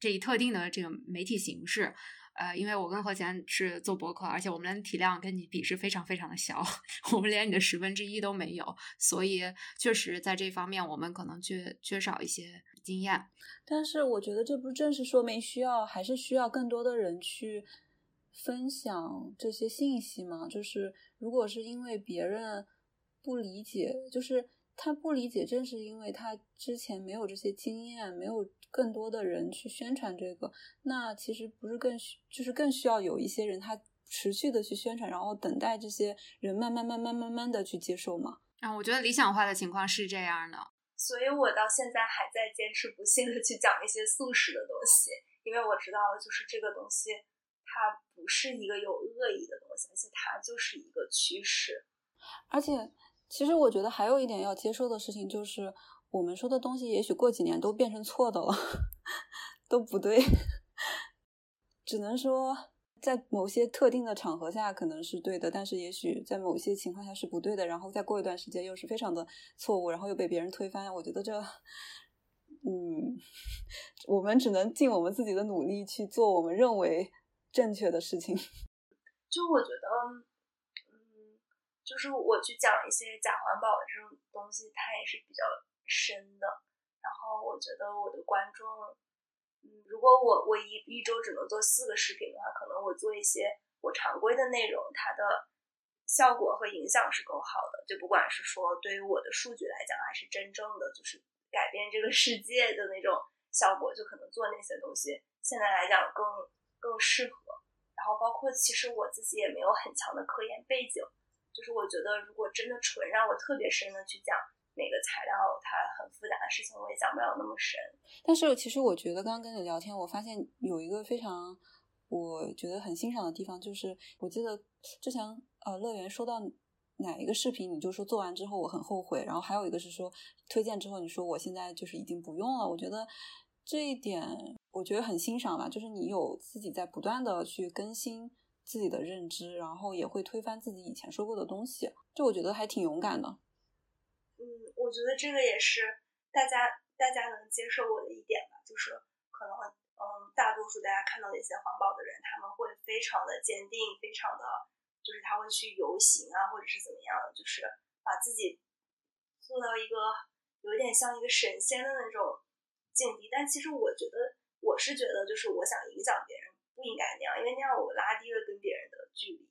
这一特定的这个媒体形式。呃，因为我跟何贤是做博客，而且我们的体量跟你比是非常非常的小，我们连你的十分之一都没有，所以确实在这方面我们可能缺缺少一些经验。但是我觉得这不正是说明需要还是需要更多的人去分享这些信息吗？就是如果是因为别人不理解，就是他不理解，正是因为他之前没有这些经验，没有。更多的人去宣传这个，那其实不是更需，就是更需要有一些人他持续的去宣传，然后等待这些人慢慢慢慢慢慢的去接受吗？啊，我觉得理想化的情况是这样的，所以我到现在还在坚持不懈的去讲一些素食的东西，因为我知道就是这个东西它不是一个有恶意的东西，而且它就是一个趋势。而且，其实我觉得还有一点要接受的事情就是。我们说的东西，也许过几年都变成错的了，都不对。只能说，在某些特定的场合下可能是对的，但是也许在某些情况下是不对的。然后再过一段时间又是非常的错误，然后又被别人推翻。我觉得这，嗯，我们只能尽我们自己的努力去做我们认为正确的事情。就我觉得，嗯，就是我去讲一些假环保的这种东西，它也是比较。深的，然后我觉得我的观众，嗯，如果我我一一周只能做四个视频的话，可能我做一些我常规的内容，它的效果和影响是更好的。就不管是说对于我的数据来讲，还是真正的就是改变这个世界的那种效果，就可能做那些东西，现在来讲更更适合。然后包括其实我自己也没有很强的科研背景，就是我觉得如果真的纯让我特别深的去讲。每个材料它很复杂的事情，我也讲不了那么深。但是其实我觉得，刚刚跟你聊天，我发现有一个非常我觉得很欣赏的地方，就是我记得之前呃乐园说到哪一个视频，你就说做完之后我很后悔。然后还有一个是说推荐之后，你说我现在就是已经不用了。我觉得这一点我觉得很欣赏吧，就是你有自己在不断的去更新自己的认知，然后也会推翻自己以前说过的东西，就我觉得还挺勇敢的。嗯，我觉得这个也是大家大家能接受我的一点吧，就是可能嗯，大多数大家看到的一些环保的人，他们会非常的坚定，非常的就是他会去游行啊，或者是怎么样，就是把自己做到一个有点像一个神仙的那种境地。但其实我觉得，我是觉得，就是我想影响别人，不应该那样，因为那样我拉低了跟别人的距离。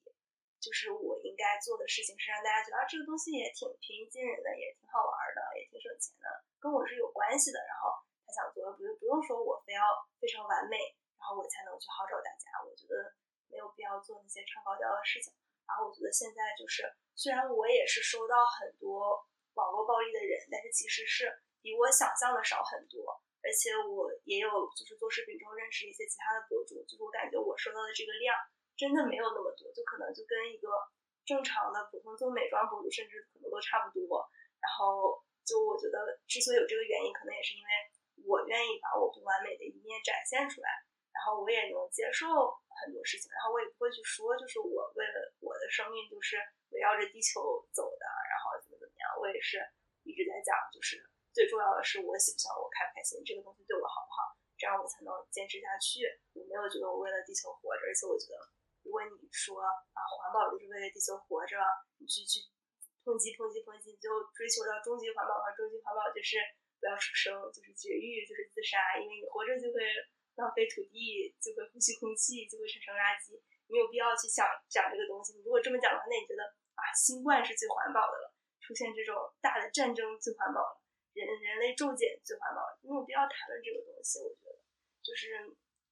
就是我应该做的事情是让大家觉得啊这个东西也挺平易近人的，也挺好玩的，也挺省钱的，跟我是有关系的。然后他想做，不用不用说我非要非常完美，然后我才能去号召大家。我觉得没有必要做那些唱高调的事情。然后我觉得现在就是，虽然我也是收到很多网络暴力的人，但是其实是比我想象的少很多。而且我也有就是做视频之后认识一些其他的博主，就是我感觉我收到的这个量。真的没有那么多，就可能就跟一个正常的普通做美妆博主，甚至可能都差不多。然后就我觉得，之所以有这个原因，可能也是因为我愿意把我不完美的一面展现出来，然后我也能接受很多事情，然后我也不会去说，就是我为了我的生命就是围绕着地球走的，然后怎么怎么样。我也是一直在讲，就是最重要的是我喜不喜欢，我开不开心，这个东西对我好不好，这样我才能坚持下去。我没有觉得我为了地球活着，而且我觉得。如果你说啊，环保就是为了地球活着，你去去抨击抨击抨击，最后追求到终极环保的话，终极环保就是不要出生，就是绝育，就是自杀，因为你活着就会浪费土地，就会呼吸空气，就会产生垃圾，没有必要去想讲这个东西。你如果这么讲的话，那你觉得啊，新冠是最环保的了，出现这种大的战争最环保了，人人类骤减最环保了，没有必要谈论这个东西。我觉得就是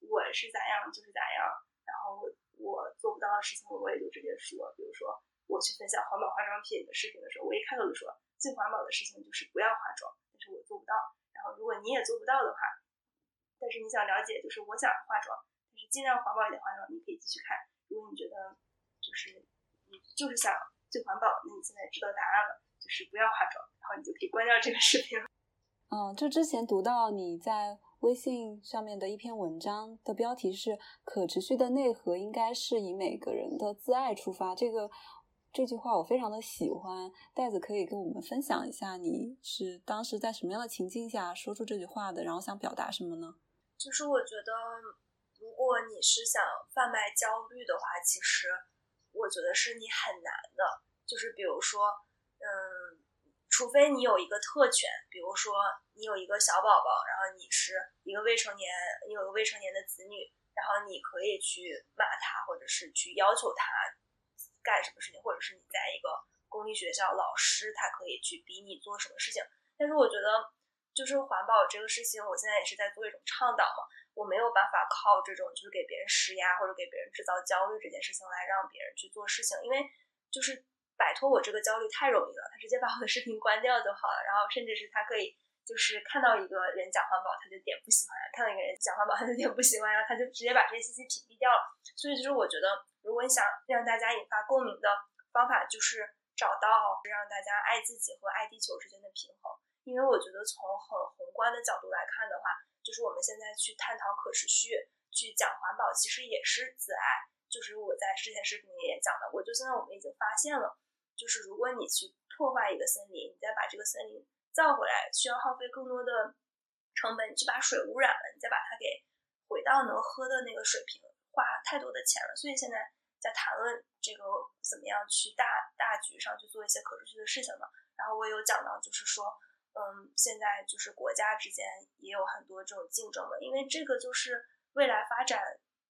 我是咋样就是咋样，然后。我做不到的事情，我也就直接说。比如说，我去分享环保化妆品的视频的时候，我一开头就说，最环保的事情就是不要化妆。但是我做不到。然后，如果你也做不到的话，但是你想了解，就是我想化妆，但是尽量环保一点化妆，你可以继续看。如果你觉得就是你就是想最环保，那你现在知道答案了，就是不要化妆，然后你就可以关掉这个视频。嗯，就之前读到你在。微信上面的一篇文章的标题是“可持续的内核应该是以每个人的自爱出发”。这个这句话我非常的喜欢，袋子可以跟我们分享一下，你是当时在什么样的情境下说出这句话的，然后想表达什么呢？就是我觉得，如果你是想贩卖焦虑的话，其实我觉得是你很难的。就是比如说，嗯，除非你有一个特权，比如说你有一个小宝宝，然后你是一个未成年，你有个未成年的子女，然后你可以去骂他，或者是去要求他干什么事情，或者是你在一个公立学校，老师他可以去逼你做什么事情。但是我觉得。就是环保这个事情，我现在也是在做一种倡导嘛。我没有办法靠这种就是给别人施压或者给别人制造焦虑这件事情来让别人去做事情，因为就是摆脱我这个焦虑太容易了。他直接把我的视频关掉就好了，然后甚至是他可以就是看到一个人讲环保，他就点不喜欢；看到一个人讲环保，他就点不喜欢，然后他就直接把这些信息屏蔽掉了。所以就是我觉得，如果你想让大家引发共鸣的方法，就是找到让大家爱自己和爱地球之间的平衡。因为我觉得从很宏观的角度来看的话，就是我们现在去探讨可持续、去讲环保，其实也是自爱。就是我在之前视频里也讲的，我就现在我们已经发现了，就是如果你去破坏一个森林，你再把这个森林造回来，需要耗费更多的成本，你去把水污染了，你再把它给回到能喝的那个水平，花太多的钱了。所以现在在谈论这个怎么样去大大局上去做一些可持续的事情嘛。然后我有讲到，就是说。嗯，现在就是国家之间也有很多这种竞争嘛，因为这个就是未来发展，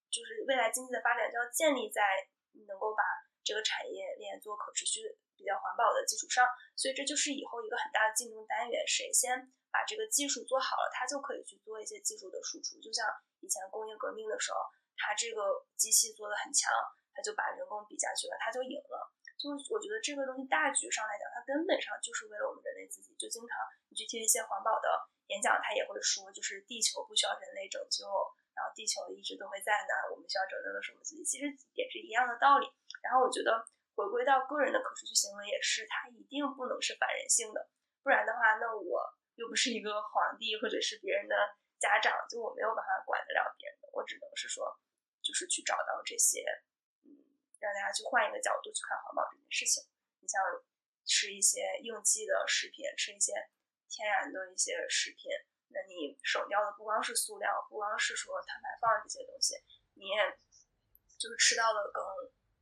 就是未来经济的发展就要建立在能够把这个产业链做可持续、比较环保的基础上，所以这就是以后一个很大的竞争单元，谁先把这个技术做好了，他就可以去做一些技术的输出。就像以前工业革命的时候，他这个机器做的很强，他就把人工比下去了，他就赢了。就我觉得这个东西大局上来讲，它根本上就是为了我们人类自己。就经常你去听一些环保的演讲，他也会说，就是地球不需要人类拯救，然后地球一直都会在那，我们需要拯救的是我们自己。其实也是一样的道理。然后我觉得回归到个人的可持续行为也是，它一定不能是反人性的，不然的话，那我又不是一个皇帝或者是别人的家长，就我没有办法管得了别人的，我只能是说，就是去找到这些。嗯让大家去换一个角度去看环保这件事情。你像吃一些应季的食品，吃一些天然的一些食品，那你省掉的不光是塑料，不光是说碳排放这些东西，你也就是吃到了更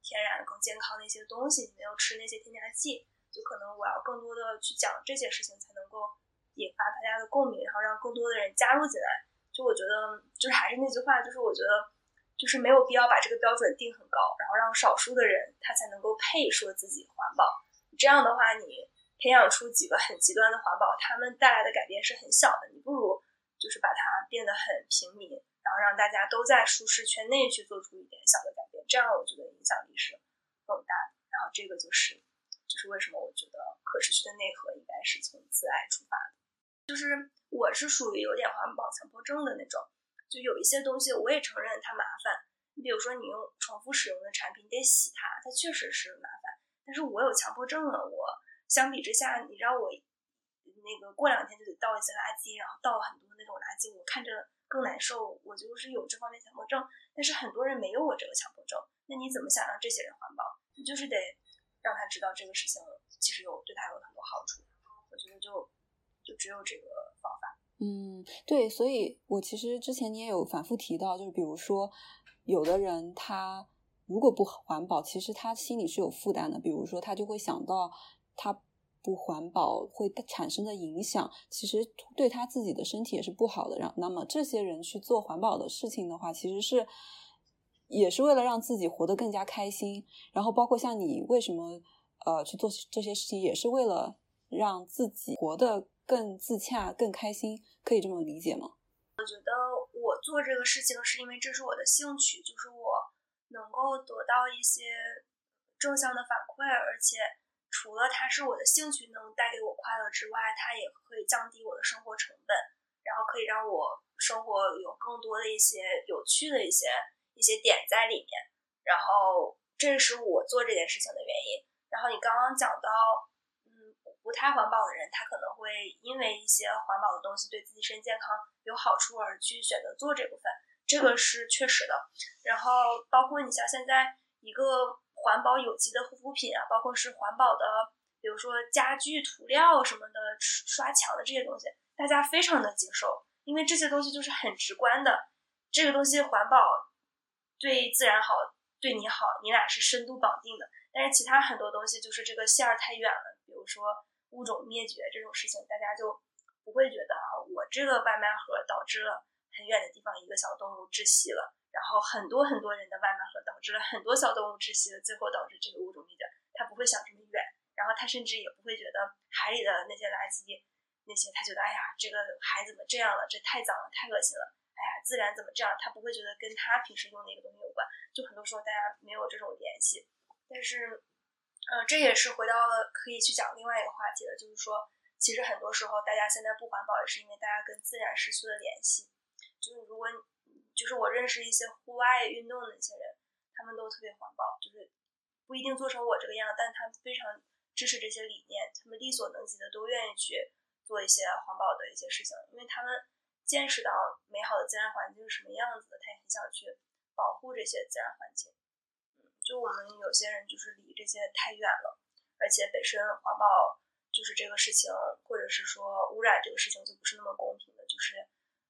天然、更健康的一些东西。你没有吃那些添加剂，就可能我要更多的去讲这些事情，才能够引发大家的共鸣，然后让更多的人加入进来。就我觉得，就是还是那句话，就是我觉得。就是没有必要把这个标准定很高，然后让少数的人他才能够配说自己环保。这样的话，你培养出几个很极端的环保，他们带来的改变是很小的。你不如就是把它变得很平民，然后让大家都在舒适圈内去做出一点小的改变。这样我觉得影响力是更大的。然后这个就是就是为什么我觉得可持续的内核应该是从自爱出发。就是我是属于有点环保强迫症的那种。就有一些东西，我也承认它麻烦。你比如说，你用重复使用的产品，得洗它，它确实是麻烦。但是我有强迫症了，我相比之下，你让我那个过两天就得倒一些垃圾，然后倒很多那种垃圾，我看着更难受。我就是有这方面强迫症，但是很多人没有我这个强迫症。那你怎么想让这些人环保？你就是得让他知道这个事情其实有对他有很多好处。我觉得就就只有这个方法。嗯，对，所以我其实之前你也有反复提到，就是比如说，有的人他如果不环保，其实他心里是有负担的。比如说，他就会想到他不环保会产生的影响，其实对他自己的身体也是不好的。让那么这些人去做环保的事情的话，其实是也是为了让自己活得更加开心。然后包括像你为什么呃去做这些事情，也是为了让自己活得。更自洽、更开心，可以这么理解吗？我觉得我做这个事情是因为这是我的兴趣，就是我能够得到一些正向的反馈，而且除了它是我的兴趣能带给我快乐之外，它也可以降低我的生活成本，然后可以让我生活有更多的一些有趣的一些一些点在里面。然后这是我做这件事情的原因。然后你刚刚讲到。嗯不太环保的人，他可能会因为一些环保的东西对自己身体健康有好处而去选择做这部分，这个是确实的。然后包括你像现在一个环保有机的护肤品啊，包括是环保的，比如说家具涂料什么的，刷墙的这些东西，大家非常的接受，因为这些东西就是很直观的，这个东西环保对自然好，对你好，你俩是深度绑定的。但是其他很多东西就是这个线儿太远了，比如说物种灭绝这种事情，大家就不会觉得啊，我这个外卖盒导致了很远的地方一个小动物窒息了，然后很多很多人的致了很多小动物窒息了，最后导致这个物种灭绝，他不会想这么远，然后他甚至也不会觉得海里的那些垃圾那些，他觉得哎呀，这个海怎么这样了？这太脏了，太恶心了！哎呀，自然怎么这样？他不会觉得跟他平时用的一个东西有关，就很多时候大家没有这种联系。但是，呃，这也是回到了可以去讲另外一个话题了，就是说，其实很多时候大家现在不环保，也是因为大家跟自然失去了联系。就是如果，就是我认识一些户外运动的一些人，他们都特别环保，就是不一定做成我这个样，但他们非常支持这些理念，他们力所能及的都愿意去做一些环保的一些事情，因为他们见识到美好的自然环境是什么样子的，他也很想去保护这些自然环境。就我们有些人就是离这些太远了，而且本身环保就是这个事情，或者是说污染这个事情就不是那么公平的。就是，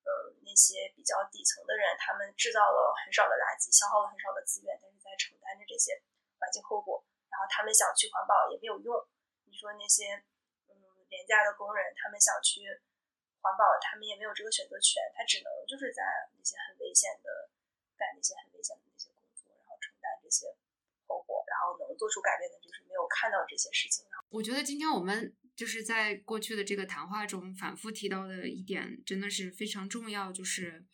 嗯，那些比较底层的人，他们制造了很少的垃圾，消耗了很少的资源，但是在承担着这些环境后果。然后他们想去环保也没有用。你说那些嗯廉价的工人，他们想去环保，他们也没有这个选择权，他只能就是在那些很危险的干那些很危险的那些工作，然后承担这些。后果，然后能做出改变的，就是没有看到这些事情。我觉得今天我们就是在过去的这个谈话中反复提到的一点，真的是非常重要。就是，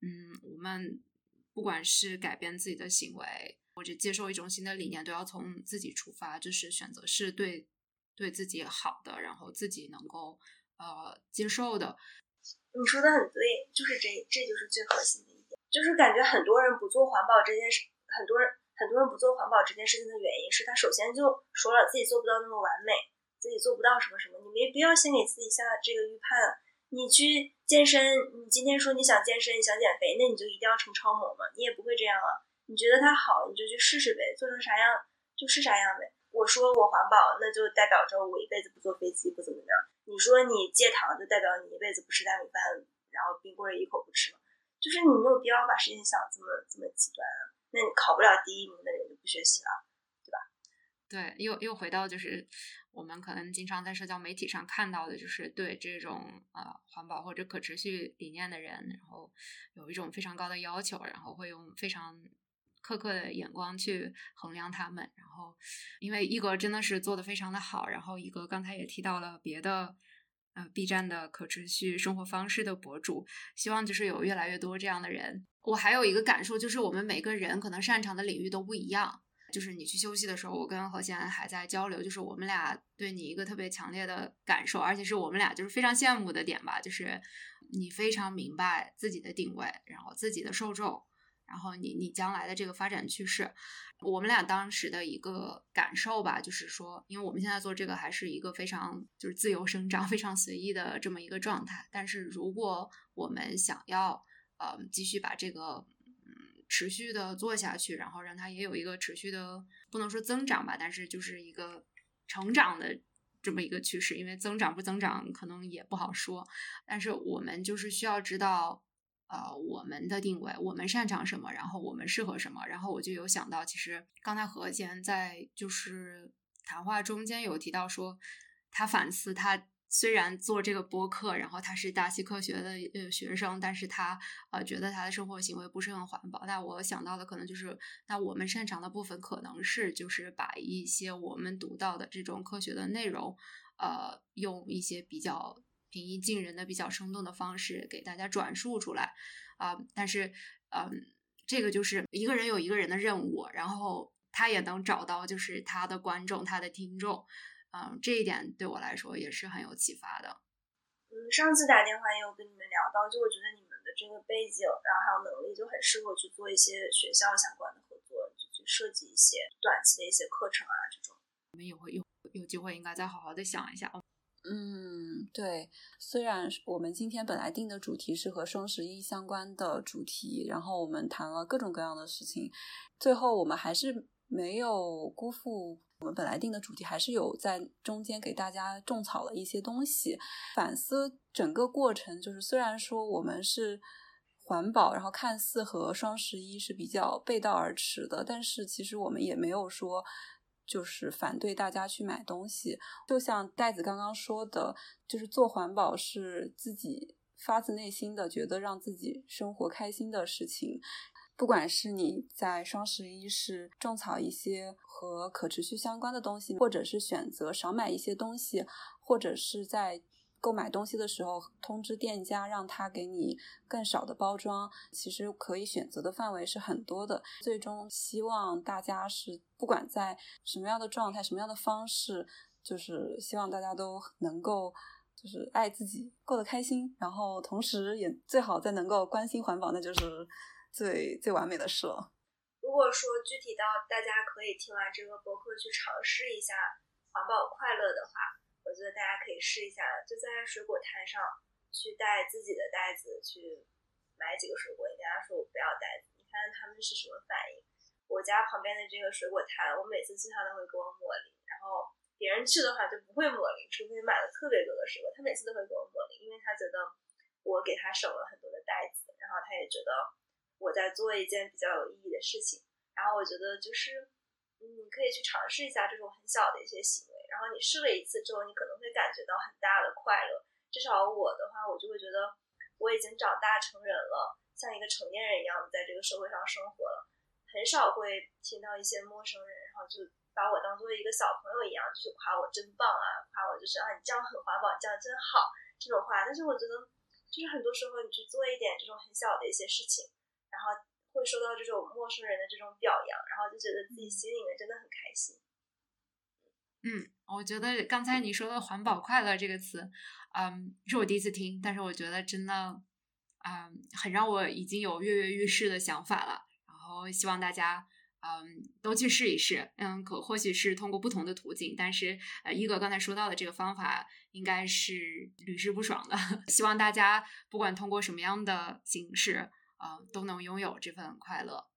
嗯，我们不管是改变自己的行为，或者接受一种新的理念，都要从自己出发，就是选择是对对自己好的，然后自己能够呃接受的。你说的很对，就是这，这就是最核心的一点。就是感觉很多人不做环保这件事，很多人。很多人不做环保这件事情的原因是他首先就说了自己做不到那么完美，自己做不到什么什么。你没必要先给自己下这个预判。你去健身，你今天说你想健身，你想减肥，那你就一定要成超模吗？你也不会这样啊。你觉得它好，你就去试试呗，做成啥样就是啥样呗。我说我环保，那就代表着我一辈子不坐飞机，不怎么样。你说你戒糖，就代表你一辈子不吃大米饭，然后冰棍一口不吃吗？就是你没有必要把事情想这么这么极端啊。那你考不了第一名的人就不学习了，对吧？对，又又回到就是我们可能经常在社交媒体上看到的，就是对这种呃环保或者可持续理念的人，然后有一种非常高的要求，然后会用非常苛刻的眼光去衡量他们。然后，因为一格真的是做的非常的好，然后一格刚才也提到了别的。呃，B 站的可持续生活方式的博主，希望就是有越来越多这样的人。我还有一个感受，就是我们每个人可能擅长的领域都不一样。就是你去休息的时候，我跟何贤还在交流，就是我们俩对你一个特别强烈的感受，而且是我们俩就是非常羡慕的点吧，就是你非常明白自己的定位，然后自己的受众。然后你你将来的这个发展趋势，我们俩当时的一个感受吧，就是说，因为我们现在做这个还是一个非常就是自由生长、非常随意的这么一个状态。但是如果我们想要呃继续把这个嗯持续的做下去，然后让它也有一个持续的不能说增长吧，但是就是一个成长的这么一个趋势，因为增长不增长可能也不好说。但是我们就是需要知道。呃，我们的定位，我们擅长什么，然后我们适合什么，然后我就有想到，其实刚才何贤在就是谈话中间有提到说，他反思他虽然做这个播客，然后他是大气科学的呃学生，但是他呃觉得他的生活行为不是很环保。那我想到的可能就是，那我们擅长的部分可能是就是把一些我们读到的这种科学的内容，呃，用一些比较。平易近人的、比较生动的方式给大家转述出来啊！但是，嗯，这个就是一个人有一个人的任务，然后他也能找到就是他的观众、他的听众，嗯，这一点对我来说也是很有启发的。嗯，上次打电话也有跟你们聊到，就我觉得你们的这个背景，然后还有能力，就很适合去做一些学校相关的合作，就去设计一些短期的一些课程啊这种。我们也会有有机会，应该再好好的想一下。嗯，对。虽然我们今天本来定的主题是和双十一相关的主题，然后我们谈了各种各样的事情，最后我们还是没有辜负我们本来定的主题，还是有在中间给大家种草了一些东西。反思整个过程，就是虽然说我们是环保，然后看似和双十一是比较背道而驰的，但是其实我们也没有说就是反对大家去买东西。就像袋子刚刚说的，就是做环保是自己发自内心的觉得让自己生活开心的事情。不管是你在双十一是种草一些和可持续相关的东西，或者是选择少买一些东西，或者是在购买东西的时候通知店家让他给你更少的包装，其实可以选择的范围是很多的。最终希望大家是不管在什么样的状态、什么样的方式，就是希望大家都能够就是爱自己，过得开心，然后同时也最好再能够关心环保，那就是。最最完美的事了。如果说具体到大家可以听完这个博客去尝试一下环保快乐的话，我觉得大家可以试一下，就在水果摊上去带自己的袋子去买几个水果，你跟他说我不要袋子，你看他们是什么反应。我家旁边的这个水果摊，我每次去他都会给我抹零，然后别人去的话就不会抹零，除非买了特别多的水果，他每次都会给我抹零，因为他觉得我给他省了很多的袋子，然后他也觉得。我在做一件比较有意义的事情，然后我觉得就是，嗯，可以去尝试一下这种很小的一些行为，然后你试了一次之后，你可能会感觉到很大的快乐。至少我的话，我就会觉得我已经长大成人了，像一个成年人一样在这个社会上生活了，很少会听到一些陌生人，然后就把我当做一个小朋友一样，就是夸我真棒啊，夸我就是啊你这样很环保，这样真好这种话。但是我觉得，就是很多时候你去做一点这种很小的一些事情。然后会收到这种陌生人的这种表扬，然后就觉得自己心里面真的很开心。嗯，我觉得刚才你说的“环保快乐”这个词，嗯，是我第一次听，但是我觉得真的，嗯，很让我已经有跃跃欲试的想法了。然后希望大家，嗯，都去试一试。嗯，可或许是通过不同的途径，但是呃，一哥刚才说到的这个方法应该是屡试不爽的。希望大家不管通过什么样的形式。呃，都能拥有这份快乐。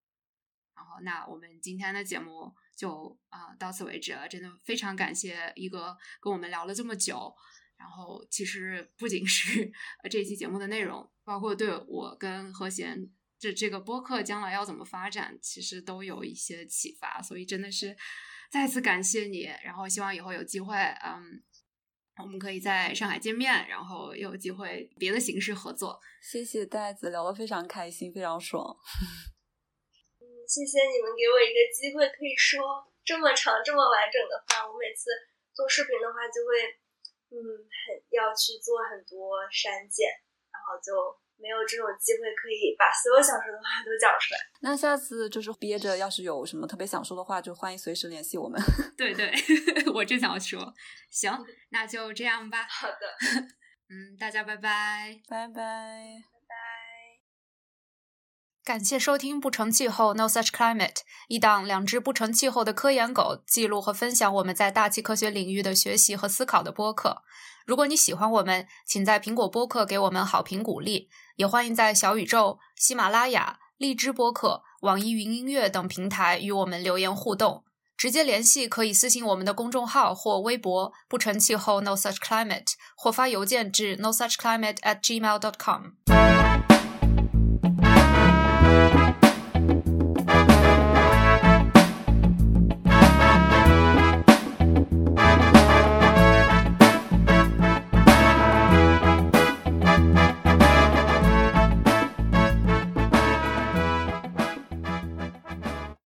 然后，那我们今天的节目就啊到此为止了。真的非常感谢一哥跟我们聊了这么久。然后，其实不仅是这期节目的内容，包括对我跟和弦这这个播客将来要怎么发展，其实都有一些启发。所以，真的是再次感谢你。然后，希望以后有机会，嗯。我们可以在上海见面，然后有机会别的形式合作。谢谢袋子，聊得非常开心，非常爽。嗯，谢谢你们给我一个机会，可以说这么长、这么完整的话。我每次做视频的话，就会嗯，很要去做很多删减，然后就。没有这种机会可以把所有想说的话都讲出来。那下次就是憋着，要是有什么特别想说的话，就欢迎随时联系我们。对 对，我正想说，行，那就这样吧。好的，嗯，大家拜拜，拜拜。感谢收听《不成气候 No Such Climate》，一档两只不成气候的科研狗记录和分享我们在大气科学领域的学习和思考的播客。如果你喜欢我们，请在苹果播客给我们好评鼓励，也欢迎在小宇宙、喜马拉雅、荔枝播客、网易云音乐等平台与我们留言互动。直接联系可以私信我们的公众号或微博“不成气候 No Such Climate”，或发邮件至 No Such Climate at gmail dot com。